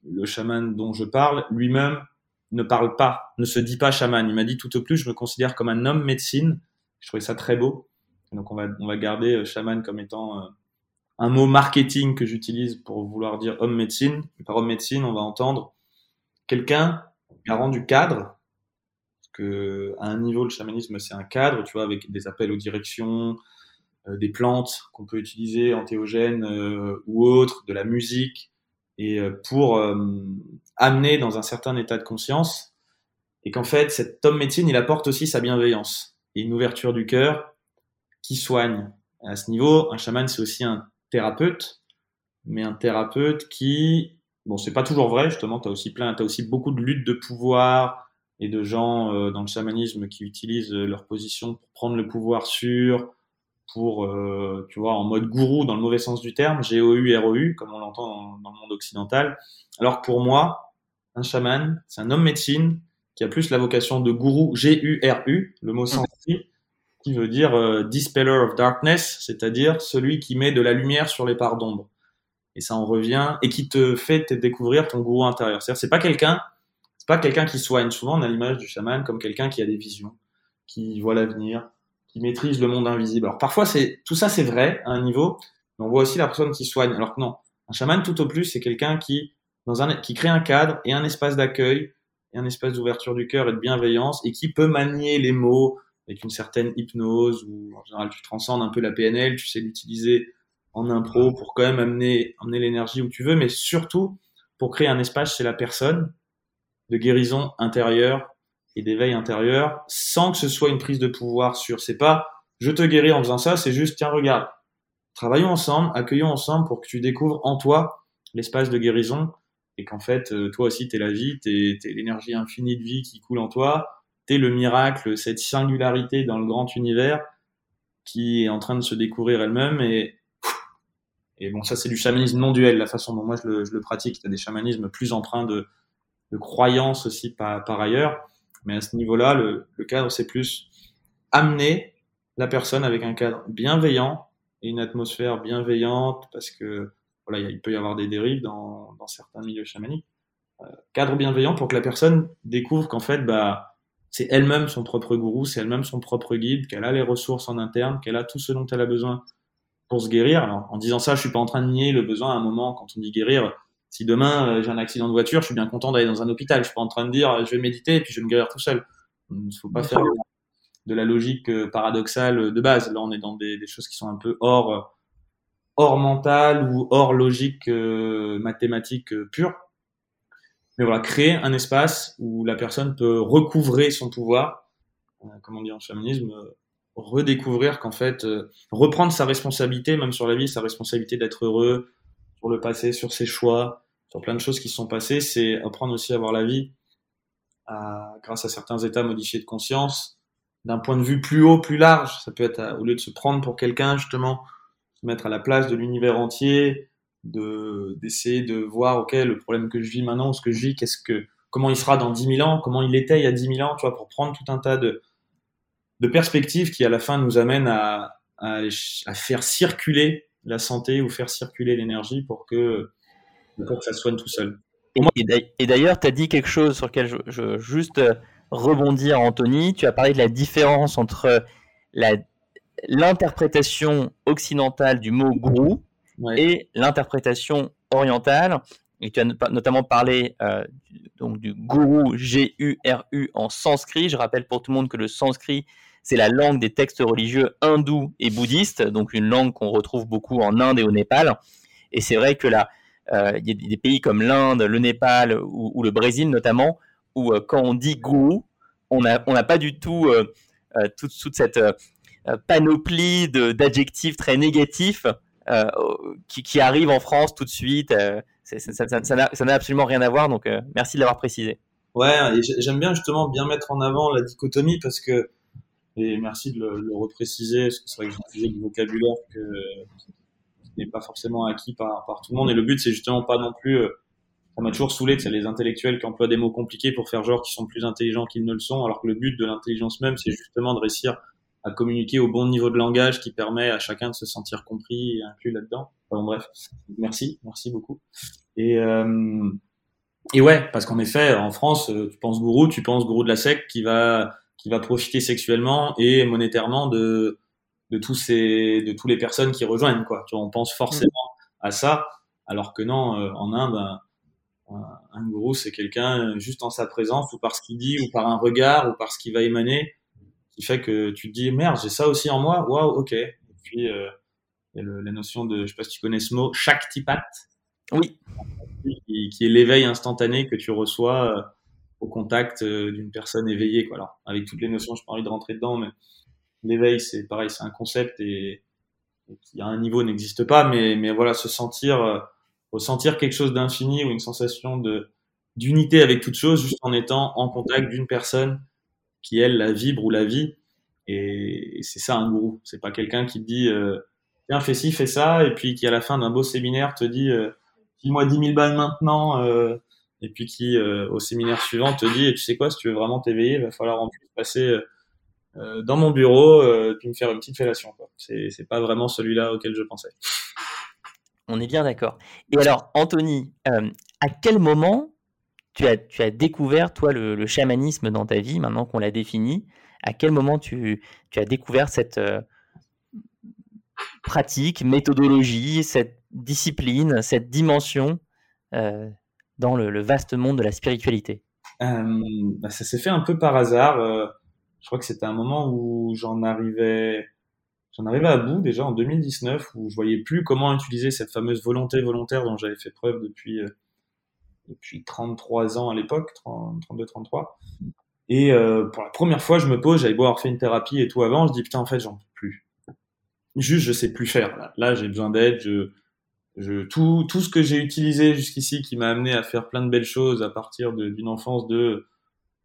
le chaman dont je parle lui-même ne parle pas, ne se dit pas chaman. Il m'a dit tout au plus, je me considère comme un homme médecine Je trouvais ça très beau. Donc on va, on va garder chaman comme étant un mot marketing que j'utilise pour vouloir dire homme médecine. par homme médecine, on va entendre quelqu'un garant du cadre, parce que à un niveau le chamanisme c'est un cadre, tu vois, avec des appels aux directions, euh, des plantes qu'on peut utiliser, antéogènes euh, ou autres, de la musique, et euh, pour amener dans un certain état de conscience, et qu'en fait cet homme médecine il apporte aussi sa bienveillance et une ouverture du cœur qui soigne. à ce niveau, un chaman c'est aussi un thérapeute, mais un thérapeute qui, bon, c'est pas toujours vrai, justement, tu as aussi plein, as aussi beaucoup de luttes de pouvoir et de gens euh, dans le chamanisme qui utilisent euh, leur position pour prendre le pouvoir sur, pour, euh, tu vois, en mode gourou dans le mauvais sens du terme, G-O-U-R-O-U, comme on l'entend dans, le monde occidental. Alors pour moi, un chaman, c'est un homme médecine qui a plus la vocation de gourou, G-U-R-U, le mot sanskrit, qui veut dire euh, Dispeller of Darkness, c'est-à-dire celui qui met de la lumière sur les parts d'ombre. Et ça en revient, et qui te fait découvrir ton gourou intérieur. C'est-à-dire, c'est pas quelqu'un, c'est pas quelqu'un qui soigne. Souvent, on a l'image du chaman comme quelqu'un qui a des visions, qui voit l'avenir, qui maîtrise le monde invisible. Alors, parfois, c'est, tout ça, c'est vrai à un niveau, mais on voit aussi la personne qui soigne. Alors que non. Un chaman, tout au plus, c'est quelqu'un qui, dans un, crée un cadre et un espace d'accueil, et un espace d'ouverture du cœur et de bienveillance, et qui peut manier les mots, avec une certaine hypnose où en général tu transcendes un peu la PNL, tu sais l'utiliser en impro pour quand même amener, amener l'énergie où tu veux, mais surtout pour créer un espace chez la personne de guérison intérieure et d'éveil intérieur sans que ce soit une prise de pouvoir sur. C'est pas je te guéris en faisant ça, c'est juste tiens regarde, travaillons ensemble, accueillons ensemble pour que tu découvres en toi l'espace de guérison et qu'en fait euh, toi aussi t'es la vie, t'es, t'es l'énergie infinie de vie qui coule en toi. Le miracle, cette singularité dans le grand univers qui est en train de se découvrir elle-même et et bon ça c'est du chamanisme non duel la façon dont moi je le, je le pratique. A des chamanismes plus empreints de, de croyances aussi par, par ailleurs mais à ce niveau-là le, cadre c'est plus amener la personne avec un cadre bienveillant et une atmosphère bienveillante parce que voilà il peut y avoir des dérives dans, dans certains milieux chamaniques euh, cadre bienveillant pour que la personne découvre qu'en fait bah c'est elle-même son propre gourou, c'est elle-même son propre guide, qu'elle a les ressources en interne, qu'elle a tout ce dont elle a besoin pour se guérir. Alors, en disant ça, je suis pas en train de nier le besoin à un moment quand on dit guérir. Si demain euh, j'ai un accident de voiture, je suis bien content d'aller dans un hôpital. Je suis pas en train de dire je vais méditer et puis je vais me guérir tout seul. Il faut pas faire de la logique euh, paradoxale de base. Là, on est dans des, choses qui sont un peu hors hors mental ou hors logique euh, mathématique pure mais voilà, créer un espace où la personne peut recouvrer son pouvoir, euh, comme on dit en chamanisme, euh, redécouvrir qu'en fait, euh, reprendre sa responsabilité, même sur la vie, sa responsabilité d'être heureux, sur le passé, sur ses choix, sur plein de choses qui sont passées, c'est apprendre aussi à voir la vie à, grâce à certains états modifiés de conscience, d'un point de vue plus haut, plus large. Ça peut être, au lieu de se prendre pour quelqu'un, justement, se mettre à la place de l'univers entier, de d'essayer de voir ok le problème que je vis maintenant ce que je vis qu'est-ce que comment il sera dans 10 000 ans comment il était il y a 10 000 ans tu vois pour prendre tout un tas de de perspectives qui à la fin nous amènent à, à faire circuler la santé ou faire circuler l'énergie pour que pour que ça soigne tout seul
et d'ailleurs tu as dit quelque chose sur lequel je, je juste rebondir Anthony tu as parlé de la différence entre la l'interprétation occidentale du mot gourou et l'interprétation orientale. Et tu as notamment parlé euh, donc du gourou G-U-R-U en sanskrit. Je rappelle pour tout le monde que le sanskrit, c'est la langue des textes religieux hindous et bouddhistes, donc une langue qu'on retrouve beaucoup en Inde et au Népal. Et c'est vrai que là, euh, il y a des pays comme l'Inde, le Népal ou, le Brésil notamment, où euh, quand on dit gourou, on n'a pas du tout toute, toute, cette panoplie d'adjectifs très négatifs euh, qui, qui, arrive en France tout de suite. Euh, ça n'a absolument rien à voir, donc euh, merci de l'avoir précisé.
Ouais, j'aime bien justement bien mettre en avant la dichotomie parce que, et merci de le, le repréciser, parce que c'est vrai que utilisé du vocabulaire que, n'est pas forcément acquis par, par tout le monde. Et le but, c'est justement pas non plus, ça m'a toujours saoulé, c'est les intellectuels qui emploient des mots compliqués pour faire genre qu'ils sont plus intelligents qu'ils ne le sont, alors que le but de l'intelligence même, c'est justement de réussir à communiquer au bon niveau de langage qui permet à chacun de se sentir compris et inclus là-dedans. Bon, bref, merci, merci beaucoup. Et, euh, et ouais, parce qu'en effet, en France, euh, tu penses gourou, tu penses gourou de la secte qui va, qui va profiter sexuellement et monétairement de de tous ces de toutes les personnes qui rejoignent quoi. Tu vois, on pense forcément à ça, alors que non, euh, en Inde, un, un gourou c'est quelqu'un euh, juste en sa présence ou par ce qu'il dit ou par un regard ou par ce qu'il va émaner qui fait que tu te dis merde j'ai ça aussi en moi, waouh ok. Et puis euh, il y a le, la notion de, je sais pas si tu connais ce mot, shaktipat.
Oui.
Qui, qui est l'éveil instantané que tu reçois euh, au contact euh, d'une personne éveillée. Quoi. Alors, avec toutes les notions, je n'ai pas envie de rentrer dedans, mais l'éveil, c'est pareil, c'est un concept et, et qui à un niveau n'existe pas, mais, mais voilà, se sentir, euh, ressentir quelque chose d'infini ou une sensation de d'unité avec toute chose, juste en étant en contact d'une personne qui elle la vibre ou la vit. Et, et c'est ça un gourou. C'est pas quelqu'un qui te dit euh, tiens fais ci, fais ça, et puis qui à la fin d'un beau séminaire te dit euh, file-moi 10 000 balles maintenant. Euh, et puis qui, euh, au séminaire suivant, te dit, tu sais quoi, si tu veux vraiment t'éveiller, il va falloir en plus passer euh, dans mon bureau, euh, puis me faire une petite fellation. C'est, c'est pas vraiment celui-là auquel je pensais.
On est bien d'accord. Et alors, Anthony, euh, à quel moment tu as, tu as découvert, toi, le, le chamanisme dans ta vie, maintenant qu'on l'a défini? À quel moment tu, tu as découvert cette pratique, méthodologie, cette discipline, cette dimension dans le, le, vaste monde de la spiritualité?
Bah, Ça s'est fait un peu par hasard. Je crois que c'était un moment où j'en arrivais, j'en arrivais à bout déjà en 2019, où je voyais plus comment utiliser cette fameuse volonté volontaire dont j'avais fait preuve depuis euh, depuis 33 ans à l'époque, 32-33. Et euh, pour la première fois, je me pose, j'avais beau avoir fait une thérapie et tout avant, je dis putain en fait j'en peux plus. Juste je sais plus faire. Là, là j'ai besoin d'aide. Je je, tout, tout ce que j'ai utilisé jusqu'ici qui m'a amené à faire plein de belles choses à partir d'une enfance de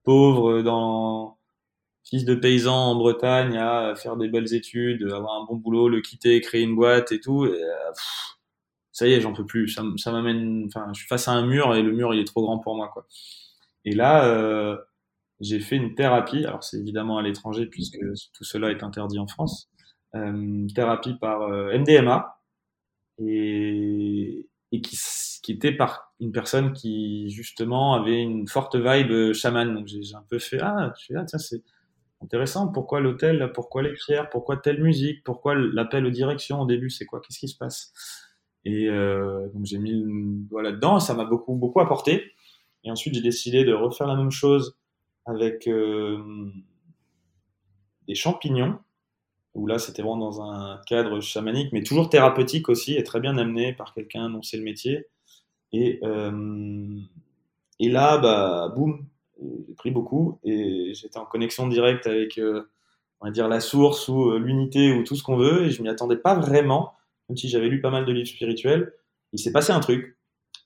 pauvre dans fils de paysan en Bretagne à faire des belles études, avoir un bon boulot, le quitter, créer une boîte et tout. Et, euh, ça y est, j'en peux plus. Ça, m'amène. Enfin, je suis face à un mur et le mur il est trop grand pour moi quoi. Et là, euh, j'ai fait une thérapie. Alors c'est évidemment à l'étranger puisque tout cela est interdit en France. Euh, thérapie par euh, MDMA et, et qui, qui, était par une personne qui justement avait une forte vibe chaman. Donc j'ai un peu fait ah, je fais ah tiens c'est intéressant. Pourquoi l'hôtel Pourquoi les prières Pourquoi telle musique Pourquoi l'appel aux directions au début C'est quoi Qu'est-ce qui se passe? Et euh, donc j'ai mis le doigt là-dedans ça m'a beaucoup beaucoup apporté. Et ensuite j'ai décidé de refaire la même chose avec euh, des champignons où là c'était vraiment dans un cadre chamanique, mais toujours thérapeutique aussi, et très bien amené par quelqu'un dont c'est le métier. Et, euh, et là, bah, boum, j'ai pris beaucoup, et j'étais en connexion directe avec, euh, on va dire, la source ou euh, l'unité ou tout ce qu'on veut, et je m'y attendais pas vraiment, même si j'avais lu pas mal de livres spirituels. Il s'est passé un truc.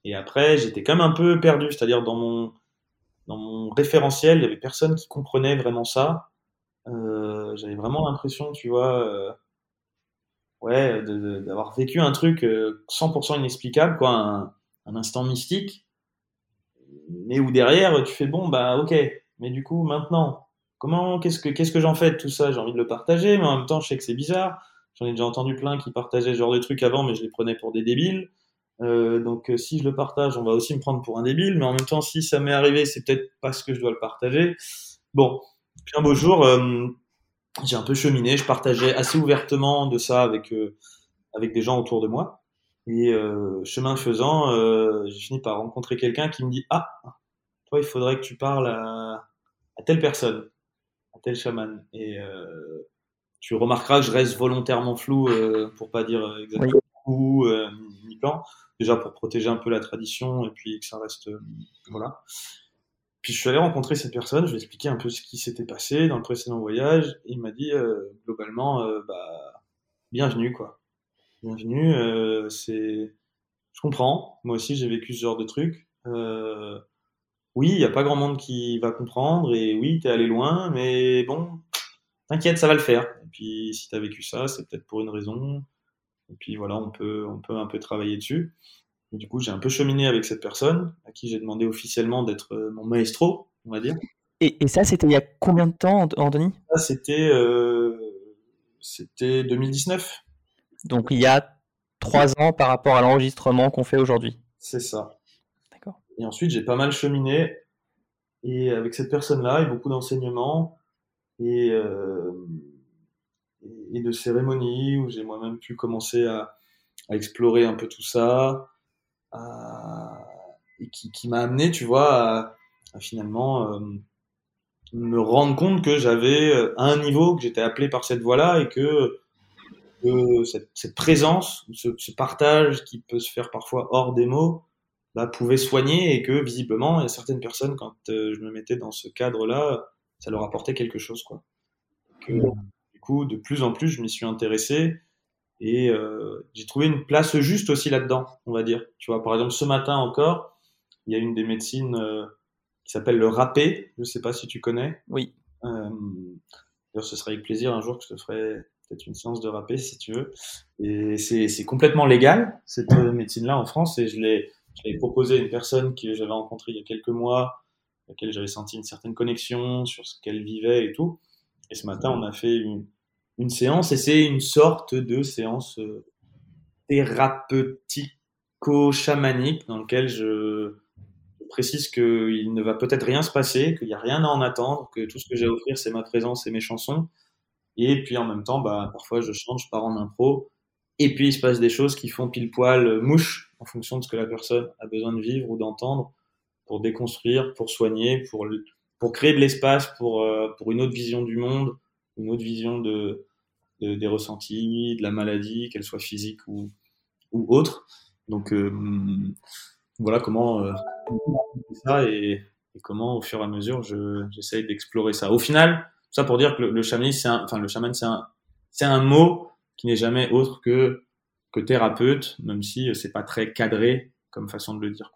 Et après, j'étais quand même un peu perdu, c'est-à-dire dans mon, dans mon référentiel, il y avait personne qui comprenait vraiment ça. Euh, j'avais vraiment l'impression, tu vois, ouais, d'avoir vécu un truc 100% euh, inexplicable, quoi, un, instant mystique, mais où derrière tu fais bon, bah ok, mais du coup maintenant, comment, qu'est-ce que qu'est-ce que j'en fais de tout ça? J'ai envie de le partager, mais en même temps, je sais que c'est bizarre. J'en ai déjà entendu plein qui partageaient ce genre de trucs avant, mais je les prenais pour des débiles. Euh, donc si je le partage, on va aussi me prendre pour un débile, mais en même temps, si ça m'est arrivé, c'est peut-être parce que je dois le partager. Bon, puis un beau jour, euh, j'ai un peu cheminé, je partageais assez ouvertement de ça avec, euh, avec des gens autour de moi. Et euh, chemin faisant, euh, j'ai fini par rencontrer quelqu'un qui me dit Ah, toi, il faudrait que tu parles à, à telle personne, à tel chaman. Et euh, tu remarqueras que je reste volontairement flou euh, pour pas dire exactement oui. où, euh, ni quand. Déjà pour protéger un peu la tradition et puis que ça reste. Voilà. Puis je suis allé rencontrer cette personne, je lui ai expliqué un peu ce qui s'était passé dans le précédent voyage, et il m'a dit euh, globalement, bah, bienvenue quoi. Bienvenue, euh, c'est, je comprends. Moi aussi j'ai vécu ce genre de truc. Euh, oui, il n'y a pas grand monde qui va comprendre, et oui, t'es allé loin, mais bon, t'inquiète, ça va le faire. Et puis si t'as vécu ça, c'est peut-être pour une raison. Et puis voilà, on peut, on peut un peu travailler dessus. Et du coup, j'ai un peu cheminé avec cette personne, à qui j'ai demandé officiellement d'être euh, mon maestro, on va dire.
Et, et ça, c'était il y a combien de temps, Anthony?
Ça, c'était euh, c'était 2019.
Donc il y a trois ans par rapport à l'enregistrement qu'on fait aujourd'hui.
C'est ça.
D'accord.
Et ensuite, j'ai pas mal cheminé. Et avec cette personne-là, et beaucoup d'enseignements, et, et de cérémonies où j'ai moi-même pu commencer à, à, explorer un peu tout ça, et qui, qui m'a amené, tu vois, à, à finalement me rendre compte que j'avais un niveau, que j'étais appelé par cette voie-là et que cette, cette, présence, ce, ce, partage qui peut se faire parfois hors des mots, bah, pouvait soigner et que visiblement, il y a certaines personnes, quand euh, je me mettais dans ce cadre-là, ça leur apportait quelque chose. Quoi. Que, du coup, de plus en plus, je m'y suis intéressé et euh, j'ai trouvé une place juste aussi là-dedans, on va dire. Tu vois, par exemple, ce matin encore, il y a une des médecines euh, qui s'appelle le râpé. Je ne sais pas si tu connais.
Oui.
Euh, ce serait avec plaisir un jour que je te ferai peut-être une séance de râpé si tu veux. Et c'est complètement légal, cette euh, médecine-là en France. Et je l'ai proposé à une personne que j'avais rencontrée il y a quelques mois, à laquelle j'avais senti une certaine connexion sur ce qu'elle vivait et tout. Et ce matin, on a fait une, une séance et c'est une sorte de séance euh, thérapeutico-chamanique dans lequel je, je précise qu'il ne va peut-être rien se passer, qu'il n'y a rien à en attendre, que tout ce que j'ai à offrir, c'est ma présence et mes chansons et puis en même temps, bah, parfois je chante, je pars en impro. Et puis il se passe des choses qui font pile poil mouche en fonction de ce que la personne a besoin de vivre ou d'entendre pour déconstruire, pour soigner, pour, pour créer de l'espace pour, euh, pour une autre vision du monde, une autre vision de, de des ressentis, de la maladie, qu'elle soit physique ou, ou autre. Donc euh, voilà comment euh, ça et, comment au fur et à mesure j'essaye d'explorer ça. Au final, ça pour dire que le, chamanisme, c'est un, le chaman, c'est un, mot qui n'est jamais autre que thérapeute, même si c'est pas très cadré comme façon de le dire.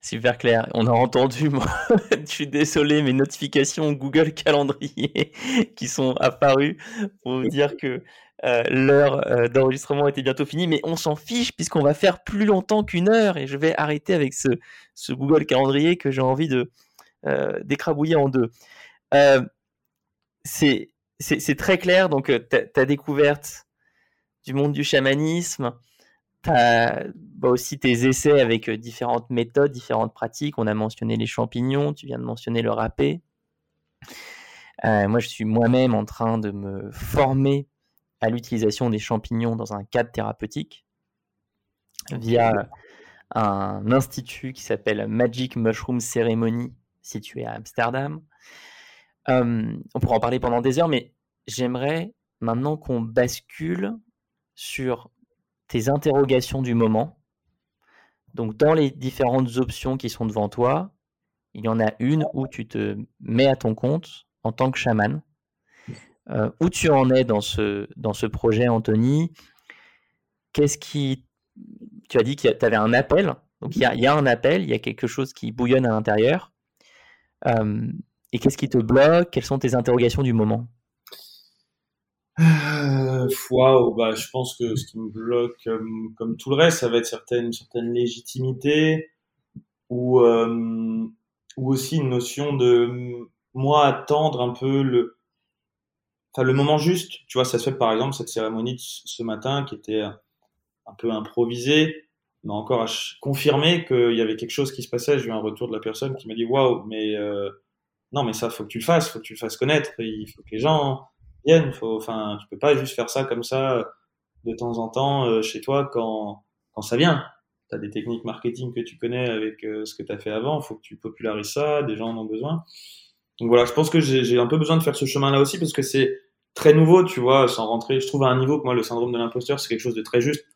Super clair. On a entendu, moi, je suis désolé, mes notifications Google Calendrier qui sont apparues pour vous dire que euh, l'heure euh, d'enregistrement était bientôt finie, mais on s'en fiche puisqu'on va faire plus longtemps qu'une heure et je vais arrêter avec ce, Google Calendrier que j'ai envie de euh, d'écrabouiller en deux. C'est très clair. Donc, euh, ta, découverte du monde du chamanisme, bah, aussi tes essais avec euh, différentes méthodes, différentes pratiques. On a mentionné les champignons, tu viens de mentionner le râpé. Euh, moi, je suis moi-même en train de me former à l'utilisation des champignons dans un cadre thérapeutique via un institut qui s'appelle Magic Mushroom Ceremony situé à Amsterdam. On pourra en parler pendant des heures, mais j'aimerais maintenant qu'on bascule sur tes interrogations du moment. Donc, dans les différentes options qui sont devant toi, il y en a une où tu te mets à ton compte en tant que chaman. Où tu en es dans ce, dans ce projet, Anthony? Qu'est-ce qui. Tu as dit que tu avais un appel. Donc, il y a, y a, un appel, il y a quelque chose qui bouillonne à l'intérieur. Et qu'est-ce qui te bloque? Quelles sont tes interrogations du moment?
Euh, bah, je pense que ce qui me bloque, comme, tout le reste, ça va être certaine, certaine légitimité ou, euh, ou aussi une notion de moi attendre un peu le, le moment juste. Tu vois, ça se fait par exemple cette cérémonie de ce matin qui était un peu improvisée, mais encore à confirmer qu'il y avait quelque chose qui se passait. J'ai eu un retour de la personne qui m'a dit waouh, mais euh, non, mais ça, faut que tu le fasses, faut que tu le fasses connaître. Il faut que les gens viennent. Faut, enfin, tu peux pas juste faire ça comme ça de temps en temps euh, chez toi quand, quand ça vient. Tu as des techniques marketing que tu connais avec euh, ce que tu as fait avant. Faut que tu popularises ça. Des gens en ont besoin. Donc voilà, je pense que j'ai un peu besoin de faire ce chemin-là aussi parce que c'est très nouveau, tu vois, sans rentrer. Je trouve à un niveau que moi, le syndrome de l'imposteur, c'est quelque chose de très juste.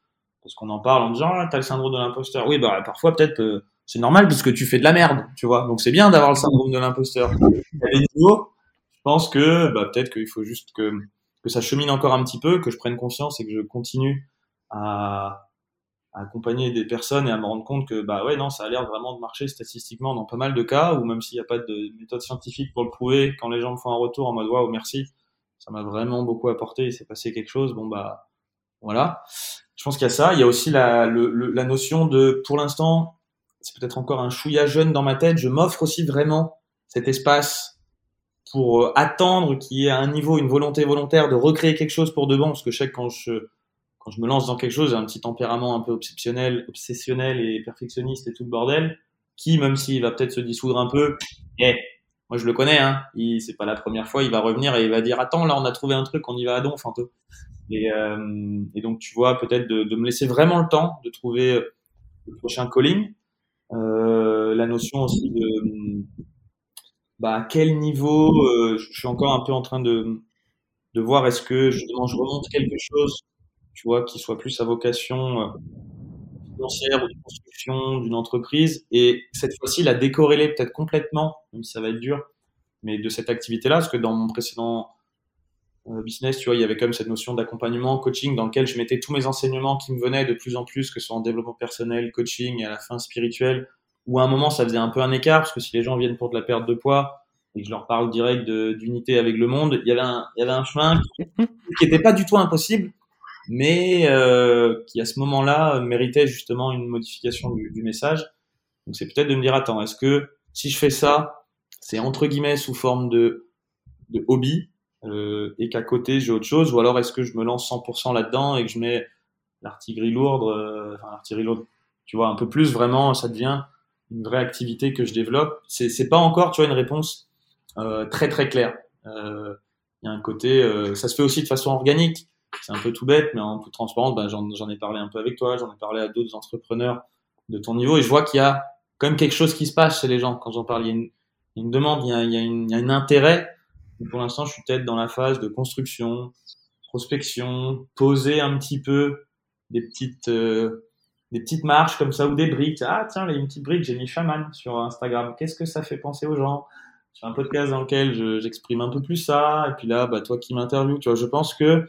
Parce qu'on en parle en disant, ah, t'as le syndrome de l'imposteur. Oui, bah, parfois, peut-être, euh, c'est normal parce que tu fais de la merde, tu vois. Donc c'est bien d'avoir le syndrome de l'imposteur. je pense que bah, peut-être qu'il faut juste que, que ça chemine encore un petit peu, que je prenne conscience et que je continue à, accompagner des personnes et à me rendre compte que bah ouais non ça a l'air vraiment de marcher statistiquement dans pas mal de cas ou même s'il n'y a pas de méthode scientifique pour le prouver quand les gens me font un retour en mode waouh merci ça m'a vraiment beaucoup apporté il s'est passé quelque chose bon bah voilà je pense qu'il y a ça il y a aussi la, la notion de pour l'instant c'est peut-être encore un chouïa jeune dans ma tête, je m'offre aussi vraiment cet espace pour euh, attendre qu'il y ait à un niveau une volonté volontaire de recréer quelque chose pour de bon, parce que je sais que quand je, quand je me lance dans quelque chose, j'ai un petit tempérament un peu obsessionnel, obsessionnel et perfectionniste et tout le bordel, qui, même s'il va peut-être se dissoudre un peu, eh, moi je le connais, hein. C'est pas la première fois, il va revenir et il va dire attends là on a trouvé un truc, on y va à don, Fanto. Et, euh, et donc tu vois peut-être de, de, me laisser vraiment le temps de trouver le prochain calling. Euh, la notion aussi de bah à quel niveau euh, je suis encore un peu en train de de voir est-ce que justement je remonte quelque chose, tu vois, qui soit plus à vocation euh, financière ou de construction d'une entreprise. Et cette fois-ci la décorréler peut-être complètement, même si ça va être dur, mais de cette activité-là, parce que dans mon précédent business, tu vois, il y avait même cette notion d'accompagnement, coaching, dans lequel je mettais tous mes enseignements qui me venaient de plus en plus, que ce soit en développement personnel, coaching et à la fin spirituel, où à un moment ça faisait un peu un écart, parce que si les gens viennent pour de la perte de poids et que je leur parle direct d'unité avec le monde, il y avait un, il y avait un chemin qui n'était pas du tout impossible, mais euh, qui à ce moment-là méritait justement une modification du, du message. Donc c'est peut-être de me dire attends, est-ce que si je fais ça, c'est entre guillemets sous forme de, de hobby euh, et qu'à côté j'ai autre chose, ou alors est-ce que je me lance 100% là-dedans et que je mets l'artillerie lourde, euh, enfin l'artillerie lourde, tu vois un peu plus vraiment, ça devient une vraie activité que je développe. C'est c'est pas encore, tu vois, une réponse euh, très très claire. Euh, il y a un côté, euh, ça se fait aussi de façon organique c'est un peu tout bête, mais en toute transparence, ben, j'en ai parlé un peu avec toi, j'en ai parlé à d'autres entrepreneurs de ton niveau, et je vois qu'il y a quand même quelque chose qui se passe chez les gens quand j'en parle. Il y a une, une demande, il y a, il y une, il y a un intérêt. Pour l'instant, je suis peut-être dans la phase de construction, prospection, poser un petit peu des petites euh, des petites marches comme ça ou des briques. Ah tiens, il y a une petite brique, j'ai mis chaman sur Instagram. Qu'est-ce que ça fait penser aux gens? Sur un podcast dans lequel j'exprime un peu plus ça. Et puis là, bah toi qui m'interviews, tu vois, je pense que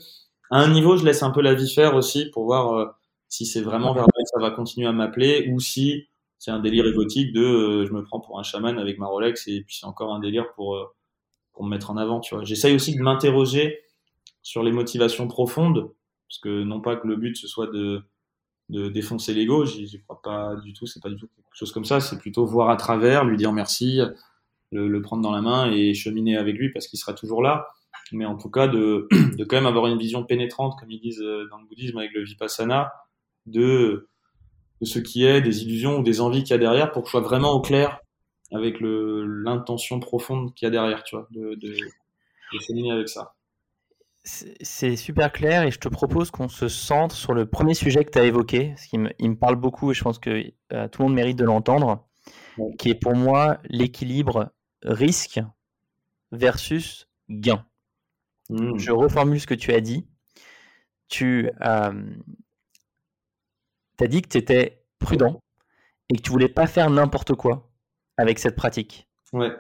à un niveau, je laisse un peu la vie faire aussi pour voir euh, si c'est vraiment vers ça va continuer à m'appeler ou si c'est un délire égotique de euh, je me prends pour un chaman avec ma Rolex et puis c'est encore un délire pour pour me mettre en avant, tu vois. J'essaye aussi de m'interroger sur les motivations profondes parce que non pas que le but ce soit de de défoncer l'ego, j'y crois pas du tout, c'est pas du tout quelque chose comme ça, c'est plutôt voir à travers, lui dire merci, le, le prendre dans la main et cheminer avec lui parce qu'il sera toujours là mais en tout cas de, de quand même avoir une vision pénétrante, comme ils disent euh, dans le bouddhisme avec le vipassana, de, de ce qui est, des illusions ou des envies qu'il y a derrière, pour que je sois vraiment au clair avec l'intention profonde qu'il y a derrière, tu vois, de, de, de avec ça.
C'est super clair et je te propose qu'on se centre sur le premier sujet que tu as évoqué, parce qu'il me, il me parle beaucoup et je pense que euh, tout le monde mérite de l'entendre, qui est pour moi l'équilibre risque versus gain. Hmm. Je reformule ce que tu as dit. Tu euh, as dit que tu étais prudent et que tu voulais pas faire n'importe quoi avec cette pratique.
Ouais.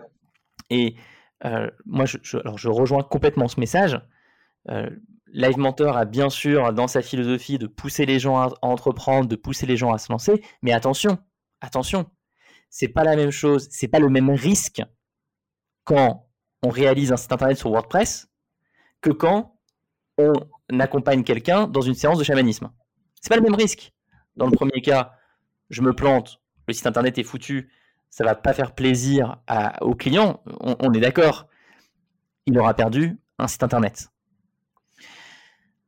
Et euh, moi, je, alors je rejoins complètement ce message. Euh, Live Mentor a bien sûr dans sa philosophie de pousser les gens à, entreprendre, de pousser les gens à se lancer, mais attention, attention, c'est pas la même chose, c'est pas le même risque quand on réalise un site internet sur WordPress que quand on accompagne quelqu'un dans une séance de chamanisme. C'est pas le même risque. Dans le premier cas, je me plante, le site internet est foutu, ça va pas faire plaisir au client, on, est d'accord. Il aura perdu un site internet.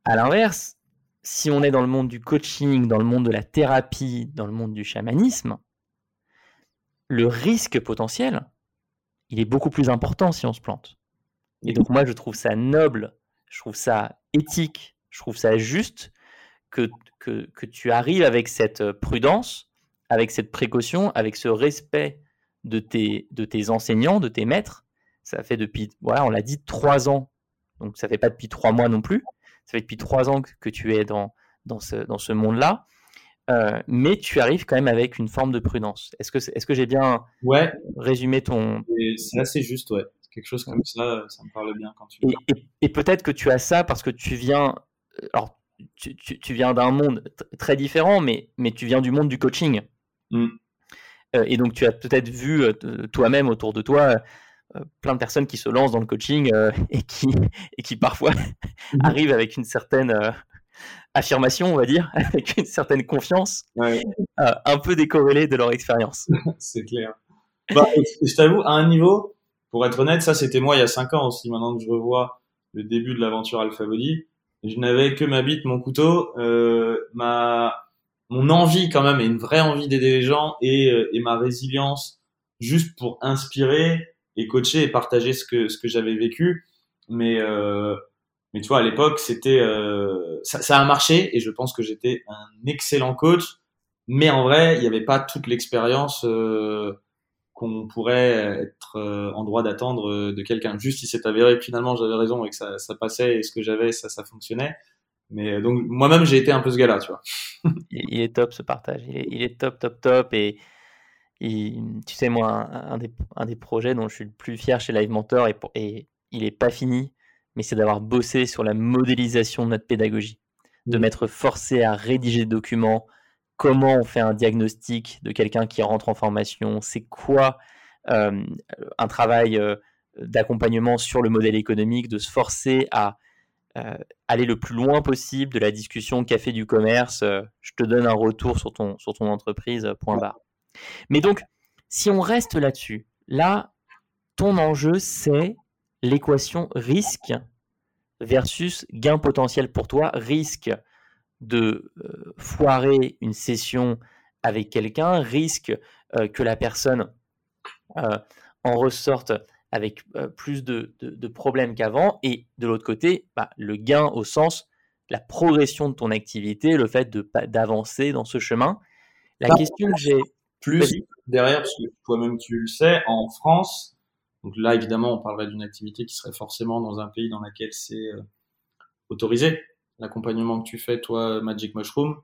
À l'inverse, si on est dans le monde du coaching, dans le monde de la thérapie, dans le monde du chamanisme, le risque potentiel, il est beaucoup plus important si on se plante. Et donc moi, je trouve ça noble, je trouve ça éthique, je trouve ça juste que, que, que tu arrives avec cette euh, prudence, avec cette précaution, avec ce respect de tes, de tes enseignants, de tes maîtres. Ça fait depuis, voilà, on l'a dit, trois ans. Donc ça fait pas depuis trois mois non plus. Ça fait depuis trois ans que, tu es dans, dans ce, dans ce monde-là. Euh, mais tu arrives quand même avec une forme de prudence. Est-ce que, est-ce que j'ai bien
ouais.
résumé ton...
C'est assez juste, ouais quelque chose comme ça, ça me parle bien quand tu.
Et, et, peut-être que tu as ça parce que tu viens, euh, alors tu, tu, viens d'un monde très différent, mais, mais tu viens du monde du coaching. Mm. Euh, et donc tu as peut-être vu euh, toi-même autour de toi plein de personnes qui se lancent dans le coaching et, qui, et qui parfois mm-hmm. arrivent avec une certaine affirmation, on va dire, avec une certaine confiance, un peu décorrélée de leur expérience.
C'est clair. Bah, je t'avoue, à un niveau, pour être honnête, ça c'était moi il y a cinq ans aussi. Maintenant que je revois le début de l'aventure Alpha Body, je n'avais que ma bite, mon couteau, euh, ma mon envie quand même et une vraie envie d'aider les gens et, euh, et ma résilience juste pour inspirer et coacher et partager ce que ce que j'avais vécu. Mais mais tu vois, à l'époque, c'était ça, ça, a marché et je pense que j'étais un excellent coach. Mais en vrai, il n'y avait pas toute l'expérience qu'on pourrait être en droit d'attendre de quelqu'un. Juste, il s'est avéré que finalement j'avais raison et que ça, ça passait et ce que j'avais, ça, ça fonctionnait. Mais donc moi-même, j'ai été un peu ce gars-là, tu vois.
il est top ce partage. Il est, il est top, top, top. Et tu sais, moi, un, des, un, des, projets dont je suis le plus fier chez Live Mentor, et, et il n'est pas fini, mais c'est d'avoir bossé sur la modélisation de notre pédagogie, de m'être forcé à rédiger des documents, comment on fait un diagnostic de quelqu'un qui rentre en formation, c'est quoi euh, un travail euh, d'accompagnement sur le modèle économique, de se forcer à euh, aller le plus loin possible de la discussion café du commerce, je te donne un retour sur ton, sur ton entreprise, point barre. Mais donc, si on reste là-dessus, là, ton enjeu, c'est l'équation risque versus gain potentiel pour toi, risque de euh, foirer une session avec quelqu'un, risque euh, que la personne euh, en ressorte avec plus de, problèmes qu'avant, et de l'autre côté, bah, le gain au sens la progression de ton activité, le fait d'avancer dans ce chemin. La bah, question que j'ai
plus derrière, parce que toi-même tu le sais, en France, donc là évidemment on parlerait d'une activité qui serait forcément dans un pays dans lequel c'est autorisé l'accompagnement que tu fais, toi, Magic Mushroom,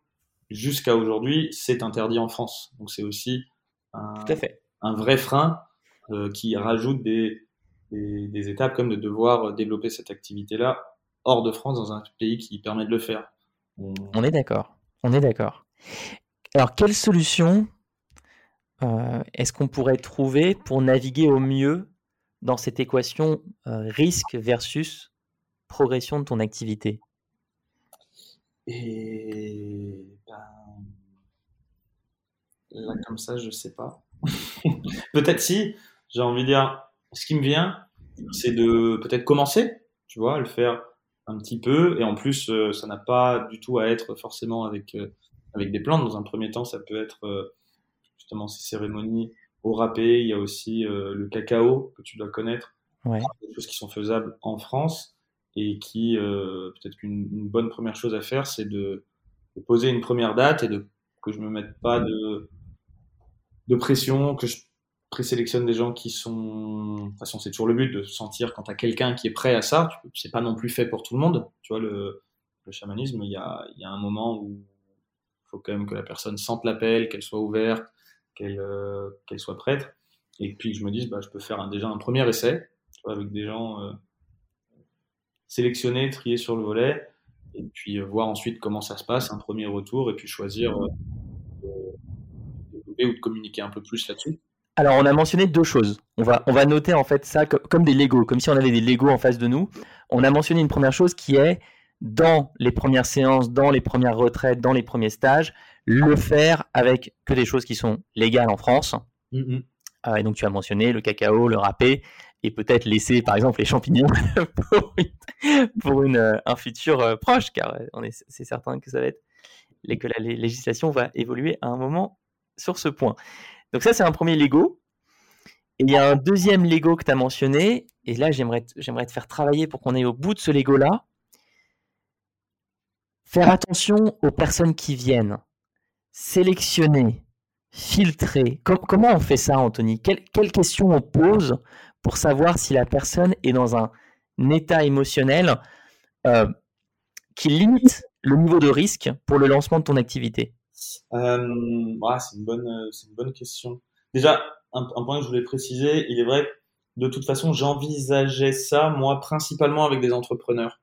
jusqu'à aujourd'hui, c'est interdit en France. Donc c'est aussi un, un, vrai frein euh, qui rajoute des, des, étapes comme de devoir développer cette activité-là hors de France dans un pays qui permet de le faire.
On, est d'accord. On est d'accord. Alors, quelle solution euh, est-ce qu'on pourrait trouver pour naviguer au mieux dans cette équation euh, risque versus progression de ton activité?
Et ben, là, comme ça, je sais pas. peut-être si, j'ai envie de dire, ce qui me vient, c'est de peut-être commencer, tu vois, à le faire un petit peu. Et en plus, euh, ça n'a pas du tout à être forcément avec, euh, avec des plantes. Dans un premier temps, ça peut être euh, justement ces cérémonies au râpé. Il y a aussi le cacao que tu dois connaître.
Ouais.
Des choses qui sont faisables en France et qui euh, peut-être qu'une bonne première chose à faire, c'est de, poser une première date et de que je me mette pas de de pression, que je présélectionne des gens qui sont, de toute façon c'est toujours le but de sentir quand tu as quelqu'un qui est prêt à ça, c'est pas non plus fait pour tout le monde, tu vois le, le chamanisme, il y a, y a un moment où il faut quand même que la personne sente l'appel, qu'elle soit ouverte, qu'elle euh, qu'elle soit prête, et puis je me dise bah je peux faire un, déjà un premier essai tu vois, avec des gens euh, sélectionner, trier sur le volet, et puis euh, voir ensuite comment ça se passe, un premier retour, et puis choisir euh, de ou de communiquer un peu plus là-dessus.
Alors, on a mentionné deux choses. On va, on va noter en fait ça comme, des Legos, comme si on avait des Legos en face de nous. On a mentionné une première chose qui est dans les premières séances, dans les premières retraites, dans les premiers stages, le faire avec que des choses qui sont légales en France. Mm-hmm. Euh, et donc, tu as mentionné le cacao, le râpé, et peut-être laisser par exemple les champignons pour, une, euh, un futur euh, proche, car euh, c'est certain que ça va être que la législation va évoluer à un moment sur ce point. Donc ça c'est un premier Lego. Et il y a un deuxième Lego que tu as mentionné, et là j'aimerais te faire travailler pour qu'on aille au bout de ce Lego là. Faire attention aux personnes qui viennent, sélectionner, filtrer. comment on fait ça, Anthony? Quelles questions on pose pour savoir si la personne est dans un état émotionnel euh, qui limite le niveau de risque pour le lancement de ton activité?
Euh, C'est une, bonne, une bonne question. Déjà, un, point que je voulais préciser, il est vrai de toute façon, j'envisageais ça, moi, principalement avec des entrepreneurs,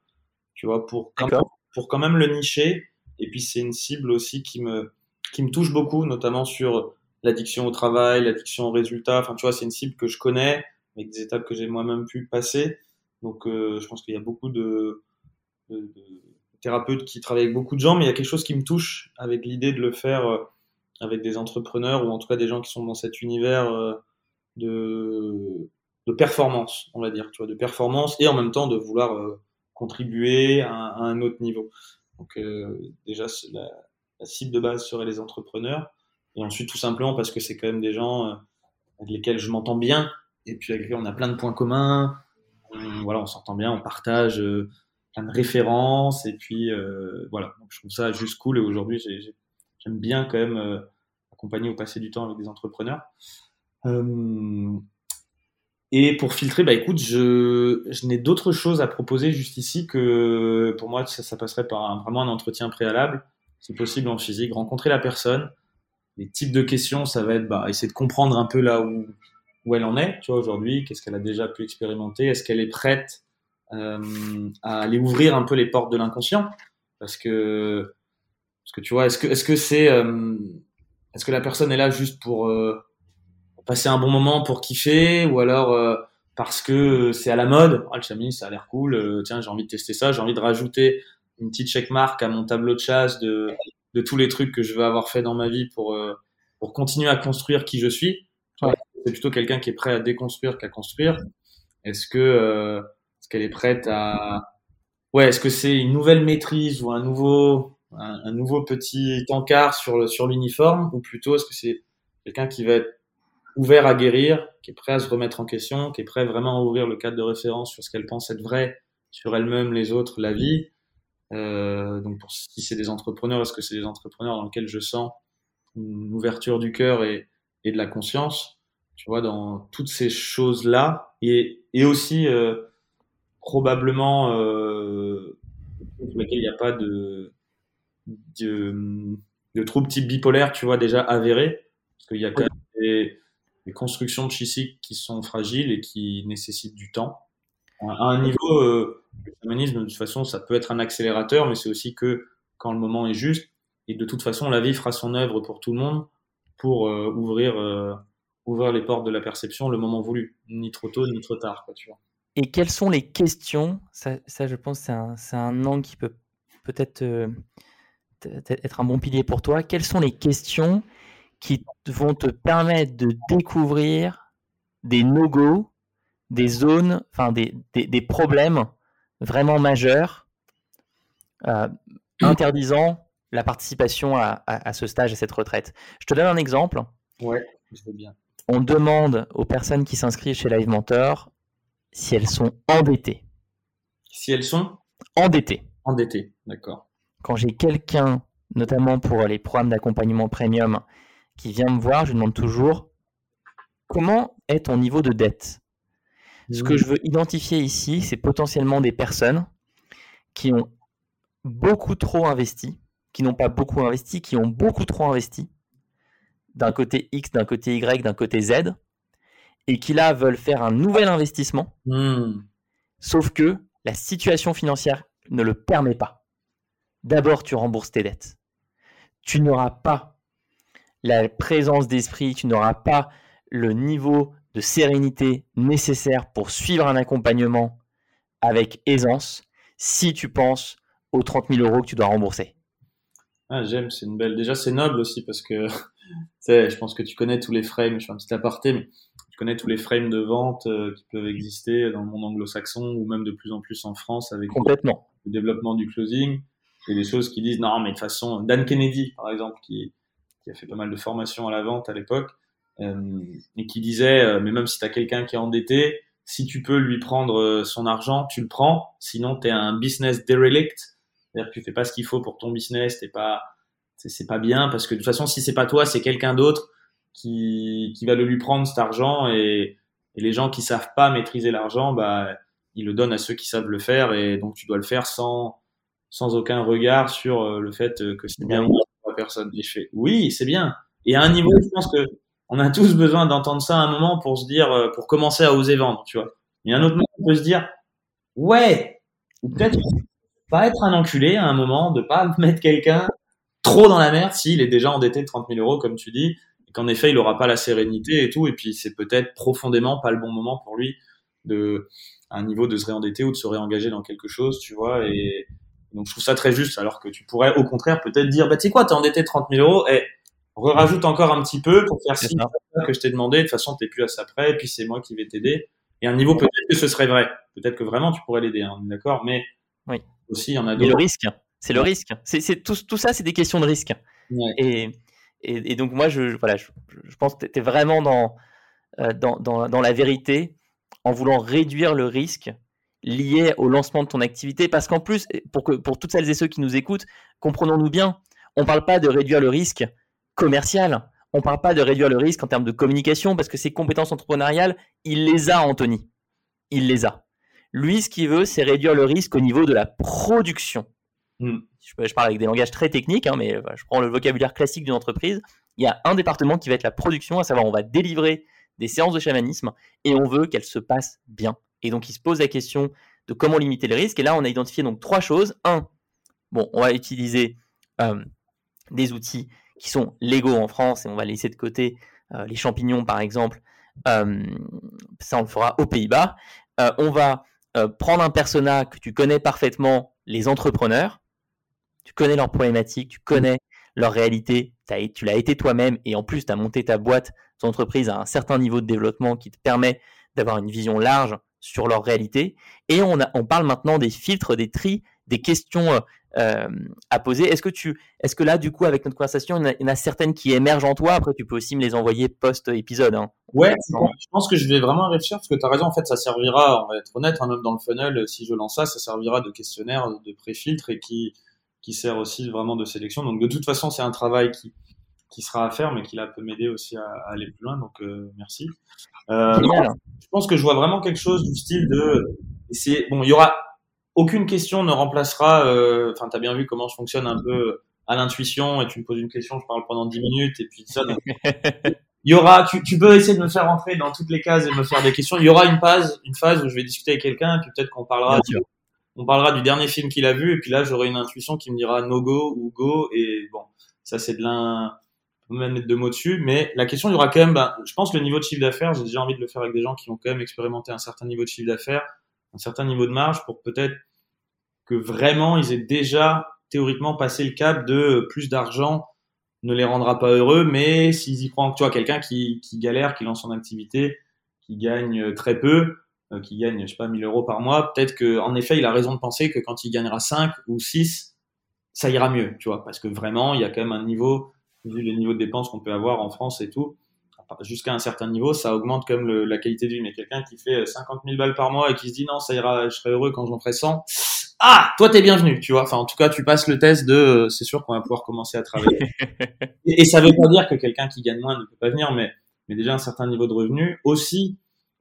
tu vois, pour quand, même, pour quand même le nicher. Et puis, c'est une cible aussi qui me, qui me touche beaucoup, notamment sur l'addiction au travail, l'addiction aux résultats. Enfin, tu vois, c'est une cible que je connais, avec des étapes que j'ai moi-même pu passer. Donc, euh, je pense qu'il y a beaucoup de, thérapeutes qui travaillent avec beaucoup de gens, mais il y a quelque chose qui me touche avec l'idée de le faire euh, avec des entrepreneurs ou en tout cas des gens qui sont dans cet univers euh, de, performance, on va dire, tu vois, de performance et en même temps de vouloir contribuer à, un autre niveau. Donc, déjà, la, cible de base serait les entrepreneurs. Et ensuite, tout simplement parce que c'est quand même des gens avec lesquels je m'entends bien et puis avec lui, on a plein de points communs. voilà, on s'entend bien, on partage plein de références, et puis voilà. Donc, je trouve ça juste cool. Et aujourd'hui, j'aime bien quand même accompagner ou passer du temps avec des entrepreneurs. Et pour filtrer, bah écoute, je, je n'ai d'autres choses à proposer juste ici que pour moi, ça, passerait par un, vraiment un entretien préalable, si possible en physique, rencontrer la personne. Les types de questions, ça va être bah, essayer de comprendre un peu là où, où elle en est, tu vois, aujourd'hui, qu'est-ce qu'elle a déjà pu expérimenter, est-ce qu'elle est prête euh, à aller ouvrir un peu les portes de l'inconscient, parce que, parce que tu vois, est-ce que est-ce que c'est, euh, est-ce que la personne est là juste pour euh, passer un bon moment pour kiffer ou alors euh, parce que c'est à la mode. Ah, le chamis, ça a l'air cool. Euh, tiens, j'ai envie de tester ça. J'ai envie de rajouter une petite checkmark à mon tableau de chasse de, de tous les trucs que je veux avoir fait dans ma vie pour, euh, pour continuer à construire qui je suis. C'est plutôt quelqu'un qui est prêt à déconstruire qu'à construire. Est-ce que est-ce qu'elle est prête à ouais Est-ce que c'est une nouvelle maîtrise ou un nouveau un, nouveau petit encart sur sur l'uniforme? Ou plutôt est-ce que c'est quelqu'un qui va être ouvert à guérir, qui est prêt à se remettre en question, qui est prêt vraiment à ouvrir le cadre de référence sur ce qu'elle pense être vrai, sur elle-même, les autres, la vie? Euh, donc pour, si c'est des entrepreneurs, est-ce que c'est des entrepreneurs dans lesquels je sens une ouverture du cœur et, et de la conscience, tu vois, dans toutes ces choses-là, et, et aussi euh, probablement euh, pour lesquels il n'y a pas de, de, troubles type bipolaire, tu vois, déjà avérés, parce qu'il y a quand même des, des constructions psychiques qui sont fragiles et qui nécessitent du temps. À un niveau, euh, le shamanisme, de toute façon, ça peut être un accélérateur, mais c'est aussi que quand le moment est juste, et de toute façon, la vie fera son œuvre pour tout le monde pour euh, ouvrir, euh, ouvrir les portes de la perception le moment voulu, ni trop tôt, ni trop tard. Quoi, tu vois.
Et quelles sont les questions? Ça, ça, je pense, c'est un, un angle qui peut peut-être être un bon pilier pour toi. Quelles sont les questions qui vont te permettre de découvrir des no-go, des zones, enfin des, des, des, problèmes vraiment majeurs, euh, interdisant la participation à, à, à, ce stage, à cette retraite? Je te donne un exemple.
Ouais, je veux bien.
On demande aux personnes qui s'inscrivent chez Live Mentor si elles sont endettées.
Si elles sont
endettées.
Endettées, d'accord.
Quand j'ai quelqu'un, notamment pour les programmes d'accompagnement premium, qui vient me voir, je demande toujours comment est ton niveau de dette? Ce que mmh. je veux identifier ici, c'est potentiellement des personnes qui ont beaucoup trop investi, qui n'ont pas beaucoup investi, qui ont beaucoup trop investi, d'un côté X, d'un côté Y, d'un côté Z, et qui là veulent faire un nouvel investissement,
mmh.
sauf que la situation financière ne le permet pas. D'abord, tu rembourses tes dettes. Tu n'auras pas la présence d'esprit, tu n'auras pas le niveau de sérénité nécessaire pour suivre un accompagnement avec aisance si tu penses aux 30 000 euros que tu dois rembourser.
Ah, j'aime, c'est une belle. Déjà, c'est noble aussi parce que je pense que tu connais tous les frames. Je fais un petit aparté, mais connais tous les frames de vente euh, qui peuvent exister dans le monde anglo-saxon ou même de plus en plus en France avec
Complètement.
le développement du closing. Et des choses qui disent non, mais de toute façon, Dan Kennedy, par exemple, qui, qui a fait pas mal de formations à la vente à l'époque, euh, et qui disait, euh, mais même si tu as quelqu'un qui est endetté, si tu peux lui prendre euh, son argent, tu le prends, sinon tu es un business derelict, c'est-à-dire que tu fais pas ce qu'il faut pour ton business, t'es pas, c'est pas bien, parce que de toute façon, si c'est pas toi, c'est quelqu'un d'autre qui, qui va le lui prendre cet argent, et, et les gens qui savent pas maîtriser l'argent, bah, ils le donnent à ceux qui savent le faire, et donc tu dois le faire sans, sans aucun regard sur le fait que c'est bien personne. Et je fais, oui, c'est bien. Et à un niveau, je pense que on a tous besoin d'entendre ça à un moment pour se dire, euh, pour commencer à oser vendre, tu vois. Et à un autre moment, on peut se dire, ouais, ou peut-être pas être un enculé à un moment, de pas mettre quelqu'un trop dans la merde s'il est déjà endetté de 30 000 euros, comme tu dis, qu'en effet, il aura pas la sérénité et tout, et puis c'est peut-être profondément pas le bon moment pour lui de, à un niveau de se réendetter ou de se réengager dans quelque chose, tu vois, et, donc je trouve ça très juste, alors que tu pourrais au contraire peut-être dire, bah tu sais quoi, t'es endetté 30 000 euros, et rajoute encore un petit peu pour faire ci que je t'ai demandé, de toute façon t'es plus à ça près, et puis c'est moi qui vais t'aider. Et à un niveau peut-être que ce serait vrai, peut-être que vraiment tu pourrais l'aider, hein, d'accord, mais
oui.
aussi il y en a
d'autres. le risque, c'est le risque. C'est tout, tout ça, c'est des questions de risque.
Ouais.
Et, et, donc moi je voilà, pense que t'es vraiment dans dans, la vérité en voulant réduire le risque lié au lancement de ton activité. Parce qu'en plus, pour toutes celles et ceux qui nous écoutent, comprenons-nous bien, on ne parle pas de réduire le risque commercial. On ne parle pas de réduire le risque en termes de communication parce que ses compétences entrepreneuriales, il les a, Anthony. Il les a. Lui, ce qu'il veut, c'est réduire le risque au niveau de la production. Hmm. Je, parle avec des langages très techniques, hein, mais je prends le vocabulaire classique d'une entreprise. Il y a un département qui va être la production, à savoir on va délivrer des séances de chamanisme et on veut qu'elles se passent bien. Et donc il se pose la question de comment limiter le risque. Et là, on a identifié donc trois choses. Un, bon, on va utiliser euh, des outils qui sont légaux en France et on va laisser de côté euh, les champignons, par exemple. Euh, ça, on le fera aux Pays-Bas. on va prendre un persona que tu connais parfaitement, les entrepreneurs. Tu connais leurs problématiques, tu connais leur réalité, tu l'as été toi-même et en plus, tu as monté ta boîte, ton entreprise à un certain niveau de développement qui te permet d'avoir une vision large sur leur réalité. Et on, on parle maintenant des filtres, des tris, des questions euh, euh, à poser. Est-ce que tu, est-ce que là, du coup, avec notre conversation, il y, en a, certaines qui émergent en toi? Après, tu peux aussi me les envoyer post-épisode. Hein.
Ouais, je pense que je vais vraiment réfléchir parce que tu as raison. En fait, ça servira, on va être honnête, hein, même dans le funnel, si je lance ça, ça servira de questionnaire, de pré-filtre et qui, qui sert aussi vraiment de sélection. Donc, de toute façon, c'est un travail qui, qui sera à faire, mais qui là peut m'aider aussi à, aller plus loin. Donc euh, merci. Euh, je pense que je vois vraiment quelque chose du style de essayer. Bon, il y aura aucune question ne remplacera. Euh, enfin, tu as bien vu comment je fonctionne un peu à l'intuition et tu me poses une question, je parle pendant 10 minutes et puis ça. il y aura, tu, tu, peux essayer de me faire rentrer dans toutes les cases et me faire des questions. Il y aura une phase, une phase où je vais discuter avec quelqu'un et puis peut-être qu'on parlera. On parlera du dernier film qu'il a vu et puis là j'aurai une intuition qui me dira no go ou go et bon ça c'est de l'un même mettre deux mots dessus, mais la question, il y aura quand même, ben, je pense, le niveau de chiffre d'affaires. J'ai déjà envie de le faire avec des gens qui ont quand même expérimenté un certain niveau de chiffre d'affaires, un certain niveau de marge, pour peut-être que vraiment ils aient déjà théoriquement passé le cap de plus d'argent ne les rendra pas heureux, mais s'ils y croient, tu vois, quelqu'un qui, qui galère, qui lance son activité, qui gagne très peu, euh, qui gagne, je sais pas, 1000 euros par mois, peut-être que, en effet, il a raison de penser que quand il gagnera 5 ou 6, ça ira mieux, tu vois, parce que vraiment, il y a quand même un niveau vu les niveaux de dépenses qu'on peut avoir en France et tout, jusqu'à un certain niveau, ça augmente comme la qualité de vie. Mais quelqu'un qui fait 50 000 balles par mois et qui se dit non, ça ira, je serai heureux quand j'en ferai 100. Ah, toi t'es bienvenu, tu vois. Enfin, en tout cas, tu passes le test de, euh, c'est sûr qu'on va pouvoir commencer à travailler. et, ça veut pas dire que quelqu'un qui gagne moins ne peut pas venir, mais, mais déjà un certain niveau de revenu. Aussi,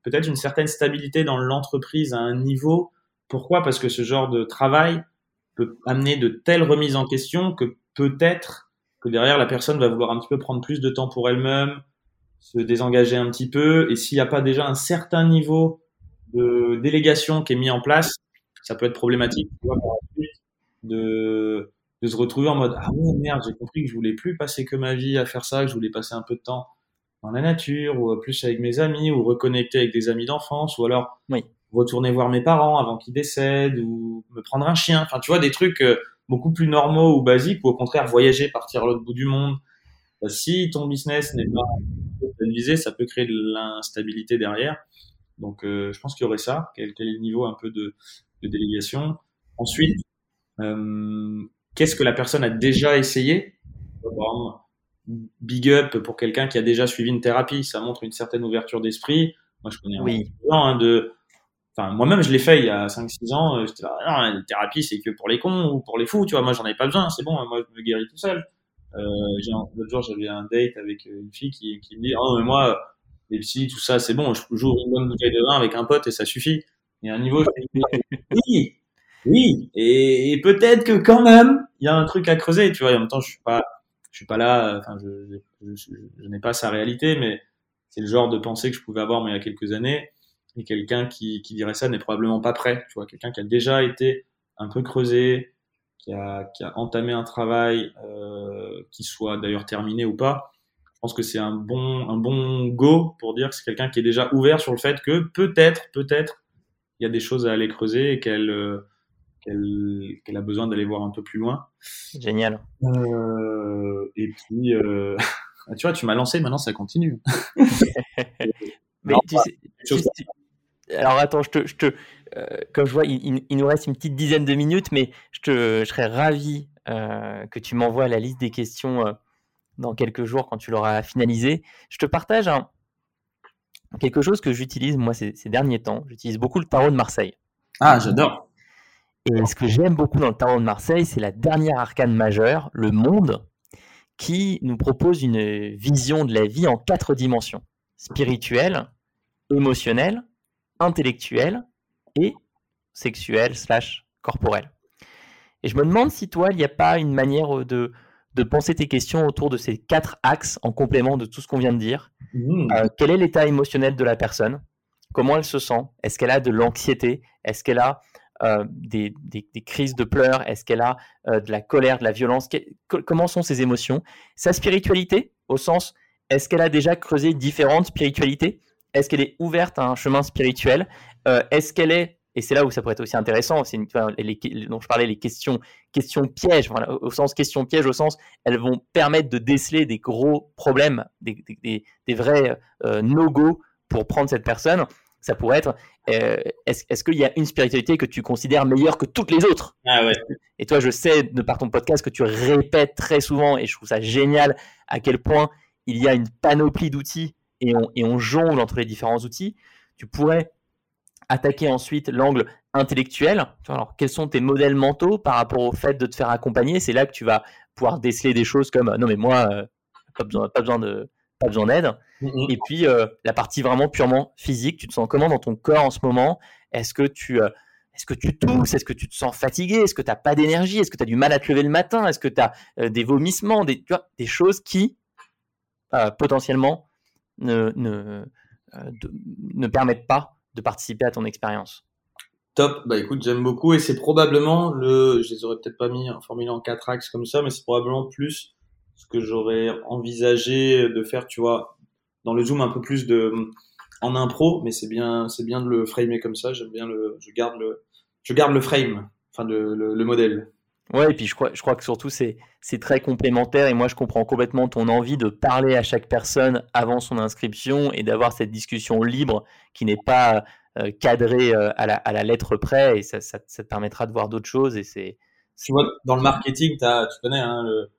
peut-être une certaine stabilité dans l'entreprise à un niveau. Pourquoi? Parce que ce genre de travail peut amener de telles remises en question que peut-être derrière, la personne va vouloir un petit peu prendre plus de temps pour elle-même, se désengager un petit peu. Et s'il n'y a pas déjà un certain niveau de délégation qui est mis en place, ça peut être problématique de, se retrouver en mode Ah merde, j'ai compris que je voulais plus passer que ma vie à faire ça, que je voulais passer un peu de temps dans la nature, ou plus avec mes amis, ou reconnecter avec des amis d'enfance, ou alors retourner voir mes parents avant qu'ils décèdent, ou me prendre un chien. Enfin, tu vois, des trucs. Euh, beaucoup plus normaux ou basiques, ou au contraire voyager, partir à l'autre bout du monde. Bah, si ton business n'est pas stabilisé, ça peut créer de l'instabilité derrière. Donc, euh, je pense qu'il y aurait ça. Quel, quel, est le niveau un peu de, de délégation? Ensuite, euh, qu'est-ce que la personne a déjà essayé? Big up pour quelqu'un qui a déjà suivi une thérapie, ça montre une certaine ouverture d'esprit. Moi, je connais oui. un hein, de Enfin, moi-même, je l'ai fait il y a 5-6 ans. Euh, j'étais là, non, la thérapie, c'est que pour les cons ou pour les fous, tu vois. Moi, j'en avais pas besoin, c'est bon, moi, je me guéris tout seul. Euh, L'autre jour, j'avais un date avec euh, une fille qui, qui me dit, oh, mais moi, les psy, tout ça, c'est bon, je joue une bonne bouteille de vin avec un pote et ça suffit. Et à un niveau, oui, oui, et, et peut-être que quand même, il y a un truc à creuser, tu vois. Et en même temps, je suis pas, je suis pas là, enfin, je, je, je, je n'ai pas sa réalité, mais c'est le genre de pensée que je pouvais avoir, mais il y a quelques années. Et quelqu'un qui, qui dirait ça n'est probablement pas prêt. Tu vois, quelqu'un qui a déjà été un peu creusé, qui a, qui a entamé un travail, euh, qui soit d'ailleurs terminé ou pas. Je pense que c'est un bon, un bon go pour dire que c'est quelqu'un qui est déjà ouvert sur le fait que peut-être, peut-être, il y a des choses à aller creuser et qu'elle euh, qu'elle a besoin d'aller voir un peu plus loin.
Génial.
Euh, et puis, euh, tu vois, tu m'as lancé, maintenant ça continue.
Mais tu sais, alors attends, je te, je te euh, comme je vois, il, nous reste une petite dizaine de minutes, mais je, te, je serais ravi que tu m'envoies la liste des questions dans quelques jours quand tu l'auras finalisé. Je te partage un, quelque chose que j'utilise moi ces, derniers temps. J'utilise beaucoup le tarot de Marseille.
Ah, j'adore.
Et ce que j'aime beaucoup dans le tarot de Marseille, c'est la dernière arcane majeure, le monde, qui nous propose une vision de la vie en quatre dimensions spirituelle, émotionnelle, intellectuelle et sexuelle slash corporelle. Et je me demande si toi, il n'y a pas une manière de, de penser tes questions autour de ces quatre axes en complément de tout ce qu'on vient de dire. Mmh. Euh, quel est l'état émotionnel de la personne? Comment elle se sent? Est-ce qu'elle a de l'anxiété? Est-ce qu'elle a euh, des, crises de pleurs. Est-ce qu'elle a euh, de la colère, de la violence? Comment sont ses émotions? Sa spiritualité, au sens, est-ce qu'elle a déjà creusé différentes spiritualités? Est-ce qu'elle est ouverte à un chemin spirituel? Est-ce qu'elle est et c'est là où ça pourrait être aussi intéressant, c'est dont je parlais, les questions, questions pièges, au sens questions pièges, au sens elles vont permettre de déceler des gros problèmes, des, vrais euh, no-go pour prendre cette personne. Ça pourrait être, euh, est-ce qu'il y a une spiritualité que tu considères meilleure que toutes les autres?
Ah ouais.
Et toi, je sais de par ton podcast que tu répètes très souvent, et je trouve ça génial à quel point il y a une panoplie d'outils et on, et on jongle entre les différents outils. Tu pourrais attaquer ensuite l'angle intellectuel. Alors, quels sont tes modèles mentaux par rapport au fait de te faire accompagner? C'est là que tu vas pouvoir déceler des choses comme non mais moi euh, pas besoin pas besoin de pas besoin d'aide. Mm-hmm. Et puis euh, la partie vraiment purement physique, tu te sens comment dans ton corps en ce moment? Est-ce que tu euh, est-ce que tu tousses Est-ce que tu te sens fatigué? Est-ce que tu n'as pas d'énergie? Est-ce que tu as du mal à te lever le matin? Est-ce que tu as des vomissements? Des, tu vois, des choses qui potentiellement ne, ne, ne permettent pas de participer à ton expérience.
Top, bah écoute, j'aime beaucoup et c'est probablement le, je les aurais peut-être pas mis en formule en quatre axes comme ça, mais c'est probablement plus ce que j'aurais envisagé de faire, tu vois, dans le zoom un peu plus de en impro, mais c'est bien, c'est bien de le framer comme ça. J'aime bien le, je garde le, je garde le frame, enfin le, le modèle.
Ouais, et puis je crois, je crois que surtout c'est, c'est très complémentaire et moi je comprends complètement ton envie de parler à chaque personne avant son inscription et d'avoir cette discussion libre qui n'est pas euh, cadrée euh, à, la, à, la, lettre près et ça, ça, ça, te permettra de voir d'autres choses et c'est.
Tu vois, dans le marketing, as, tu connais hein, le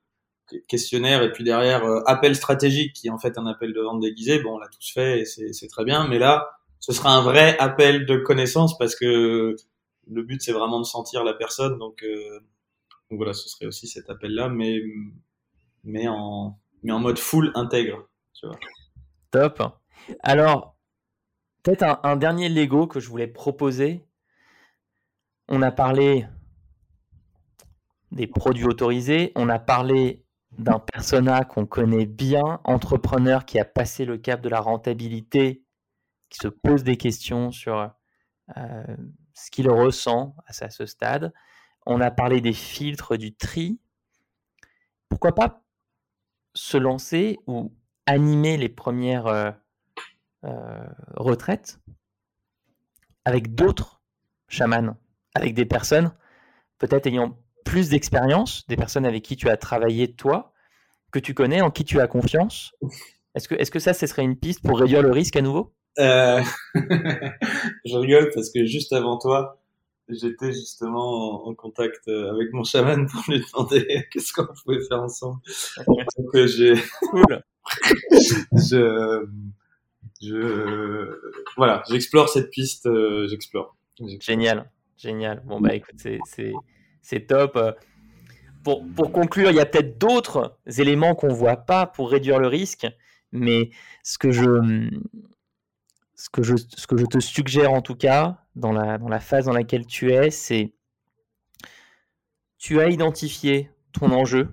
questionnaire et puis derrière euh, appel stratégique qui est en fait un appel de vente déguisé. Bon, on l'a tous fait et c'est, très bien, mais là, ce sera un vrai appel de connaissance parce que le but c'est vraiment de sentir la personne donc donc voilà, ce serait aussi cet appel-là, mais, mais, en, mode full intègre.
Top. Alors, peut-être un, dernier Lego que je voulais proposer. On a parlé des produits autorisés, on a parlé d'un persona qu'on connaît bien, entrepreneur qui a passé le cap de la rentabilité, qui se pose des questions sur euh, ce qu'il ressent à ce stade. On a parlé des filtres, du tri. Pourquoi pas se lancer ou animer les premières euh, euh, retraites avec d'autres chamans, avec des personnes peut-être ayant plus d'expérience, des personnes avec qui tu as travaillé toi, que tu connais, en qui tu as confiance. Est-ce que, est que ça, ce serait une piste pour réduire le risque à nouveau?
Euh, Je rigole parce que juste avant toi, j'étais justement en, contact euh, avec mon chaman pour lui demander qu'est-ce qu'on pouvait faire ensemble. Donc euh, j'ai cool. je je voilà, j'explore cette piste, j'explore.
Génial, génial. Bon bah écoute, c'est c'est top. Pour, pour conclure, il y a peut-être d'autres éléments qu'on voit pas pour réduire le risque, mais ce que je te suggère en tout cas, dans la, dans la phase dans laquelle tu es, c'est tu as identifié ton enjeu,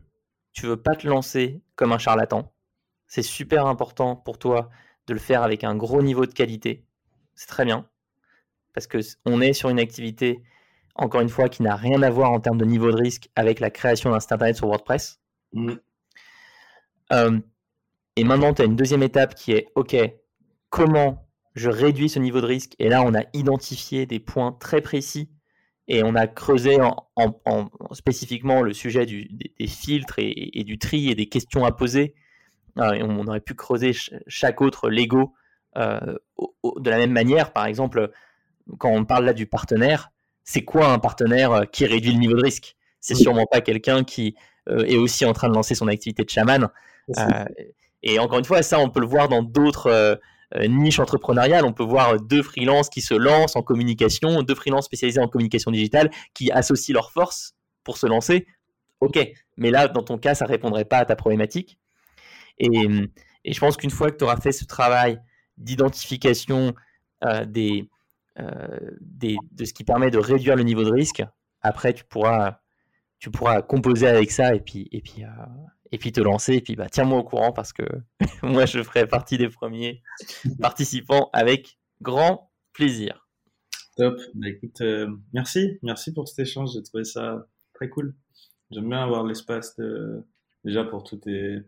tu veux pas te lancer comme un charlatan. C'est super important pour toi de le faire avec un gros niveau de qualité. C'est très bien. Parce que on est sur une activité, encore une fois, qui n'a rien à voir en termes de niveau de risque avec la création d'un site internet sur WordPress. Mmh. Euh, et maintenant, tu as une deuxième étape qui est OK, comment je réduis ce niveau de risque? Et là, on a identifié des points très précis et on a creusé en, spécifiquement le sujet des, filtres et, du tri et des questions à poser. Euh, et on aurait pu creuser chaque autre Lego euh, de la même manière. Par exemple, quand on parle là du partenaire, c'est quoi un partenaire euh, qui réduit le niveau de risque? C'est sûrement pas quelqu'un qui est aussi en train de lancer son activité de chaman. et encore une fois, ça, on peut le voir dans d'autres niche entrepreneuriale. On peut voir deux freelances qui se lancent en communication, deux freelances spécialisés en communication digitale qui associent leurs forces pour se lancer. Ok, mais là, dans ton cas, ça répondrait pas à ta problématique. Et, et je pense qu'une fois que tu auras fait ce travail d'identification des, des, de ce qui permet de réduire le niveau de risque, après, tu pourras, tu pourras composer avec ça et puis, et puis, et puis te lancer. Et puis, bah, tiens-moi au courant parce que moi, je ferai partie des premiers participants avec grand plaisir.
Top. Bah, euh, merci. Merci pour cet échange. J'ai trouvé ça très cool. J'aime bien avoir l'espace déjà pour tous tes,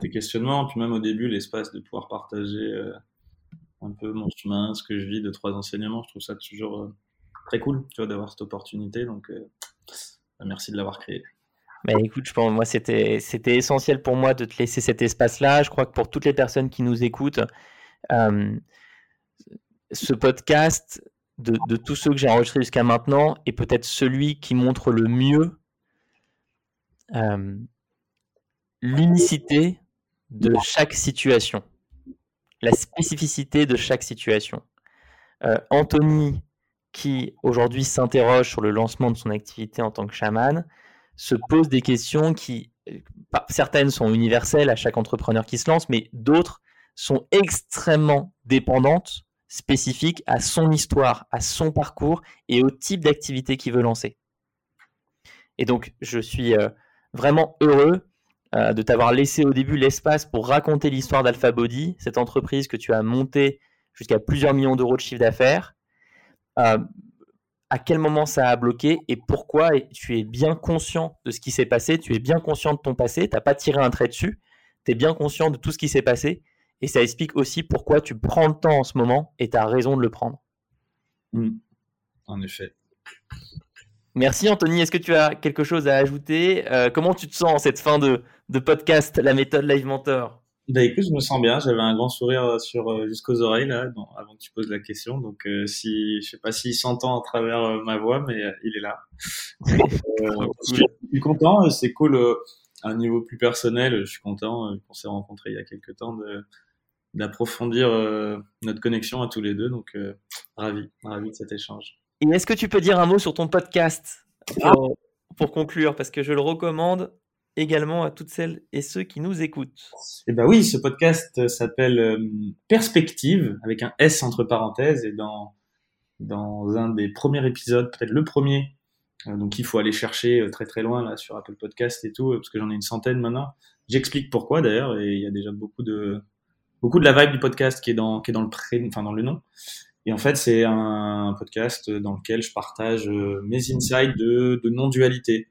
tes questionnements, puis même au début, l'espace de pouvoir partager euh, un peu mon chemin, ce que je vis de trois enseignements. Je trouve ça toujours euh, très cool, tu vois, d'avoir cette opportunité. Donc, bah, merci de l'avoir créé.
Mais écoute, je pense, moi, c'était, c'était essentiel pour moi de te laisser cet espace-là. Je crois que pour toutes les personnes qui nous écoutent, euh, ce podcast, de, de, tous ceux que j'ai enregistrés jusqu'à maintenant, est peut-être celui qui montre le mieux euh, l'unicité de chaque situation, la spécificité de chaque situation. Euh, Anthony, qui aujourd'hui s'interroge sur le lancement de son activité en tant que chaman, se posent des questions qui, euh, certaines sont universelles à chaque entrepreneur qui se lance, mais d'autres sont extrêmement dépendantes, spécifiques à son histoire, à son parcours et au type d'activité qu'il veut lancer. Et donc, je suis euh, vraiment heureux euh, de t'avoir laissé au début l'espace pour raconter l'histoire d'AlphaBody, cette entreprise que tu as montée jusqu'à plusieurs millions d'euros de chiffre d'affaires à quel moment ça a bloqué et pourquoi? Et tu es bien conscient de ce qui s'est passé, tu es bien conscient de ton passé, tu n'as pas tiré un trait dessus, tu es bien conscient de tout ce qui s'est passé et ça explique aussi pourquoi tu prends le temps en ce moment et tu as raison de le prendre.
Mmh. En effet.
Merci Anthony, est-ce que tu as quelque chose à ajouter? Euh, Comment tu te sens en cette fin de, de podcast, la méthode Live Mentor
bah écoute, je me sens bien. J'avais un grand sourire euh, sur euh, jusqu'aux oreilles là, avant que tu poses la question. Donc euh, si je sais pas s'il s'entend à travers ma voix, mais il est là. je suis content. C'est cool. à un niveau plus personnel, je suis content qu'on s'est rencontrés il y a quelques temps de d'approfondir notre connexion à tous les deux. Donc ravi, ravi de cet échange.
Et est-ce que tu peux dire un mot sur ton podcast ah. pour conclure? Parce que je le recommande également à toutes celles et ceux qui nous écoutent.
Eh ben oui, ce podcast s'appelle euh, Perspective avec un S entre parenthèses et dans dans un des premiers épisodes, peut-être le premier, euh, donc il faut aller chercher euh, très très loin là sur Apple Podcast et tout parce que j'en ai une centaine maintenant. J'explique pourquoi d'ailleurs et il y a déjà beaucoup de beaucoup de la vibe du podcast qui est dans qui est dans le pré, enfin dans le nom. Et en fait, c'est un podcast dans lequel je partage mes insights de non-dualité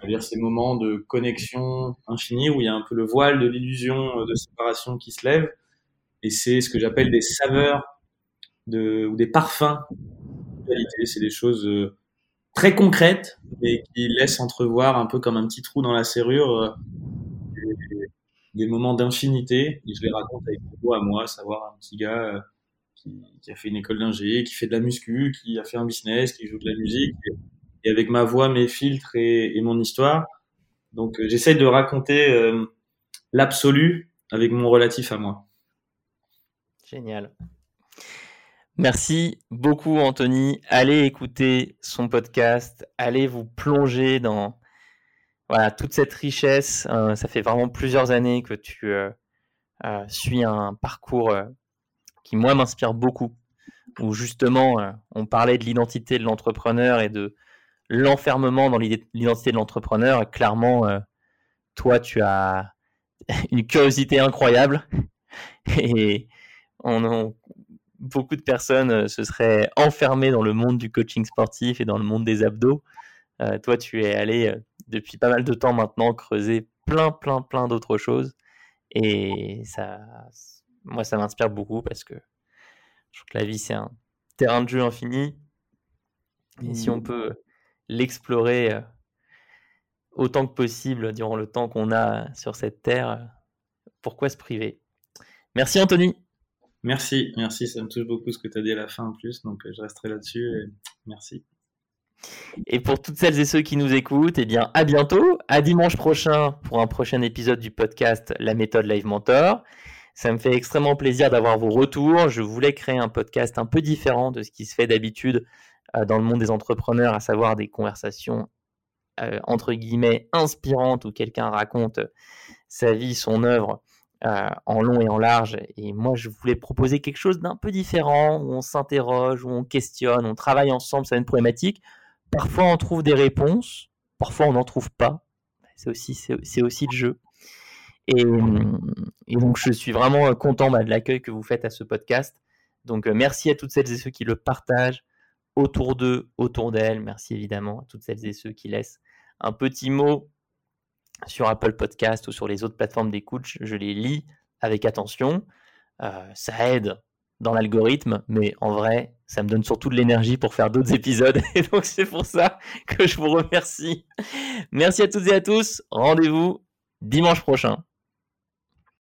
c'est-à-dire ces moments de connexion infinie où il y a un peu le voile de l'illusion euh, de séparation qui se lève. Et c'est ce que j'appelle des saveurs de, ou des parfums de C'est des choses euh, très concrètes et qui laissent entrevoir un peu comme un petit trou dans la serrure euh, des, moments d'infinité. Je les raconte avec moi à moi, savoir un petit gars qui, a fait une école d'ingé, qui fait de la muscu, qui a fait un business, qui joue de la musique. Et avec ma voix, mes filtres et, mon histoire. Donc euh, j'essaie de raconter euh, l'absolu avec mon relatif à moi.
Génial. Merci beaucoup Anthony. Allez écouter son podcast, allez vous plonger dans voilà, toute cette richesse. Euh, ça fait vraiment plusieurs années que tu suis un parcours qui moi m'inspire beaucoup, où justement on parlait de l'identité de l'entrepreneur et de l'enfermement dans l'identité de l'entrepreneur, clairement, euh, toi, tu as une curiosité incroyable et on, beaucoup de personnes euh, se seraient enfermées dans le monde du coaching sportif et dans le monde des abdos. Euh, toi, tu es allé depuis pas mal de temps maintenant creuser plein, plein, plein d'autres choses. Et ça, moi, ça m'inspire beaucoup parce que je trouve que la vie, c'est un terrain de jeu infini. Et si on mmh. peut l'explorer euh, autant que possible durant le temps qu'on a sur cette terre. Pourquoi se priver? Merci Anthony.
Merci, merci, ça me touche beaucoup ce que tu as dit à la fin en plus, donc euh, je resterai là-dessus et merci.
Et pour toutes celles et ceux qui nous écoutent, eh bien à bientôt, à dimanche prochain pour un prochain épisode du podcast La méthode Live Mentor. Ça me fait extrêmement plaisir d'avoir vos retours. Je voulais créer un podcast un peu différent de ce qui se fait d'habitude dans le monde des entrepreneurs, à savoir des conversations euh, entre guillemets inspirantes où quelqu'un raconte sa vie, son œuvre euh, en long et en large. Et moi, je voulais proposer quelque chose d'un peu différent où on s'interroge, où on questionne, on travaille ensemble sur une problématique. Parfois, on trouve des réponses, parfois, on n'en trouve pas. C'est aussi, c'est aussi le jeu. Et, donc, je suis vraiment content bah, de l'accueil que vous faites à ce podcast. Donc, euh, merci à toutes celles et ceux qui le partagent autour d'eux, autour d'elles. Merci évidemment à toutes celles et ceux qui laissent un petit mot sur Apple Podcast ou sur les autres plateformes d'écoute. Je les lis avec attention. Euh, ça aide dans l'algorithme, mais en vrai, ça me donne surtout de l'énergie pour faire d'autres épisodes. Et donc, c'est pour ça que je vous remercie. Merci à toutes et à tous. Rendez-vous dimanche prochain.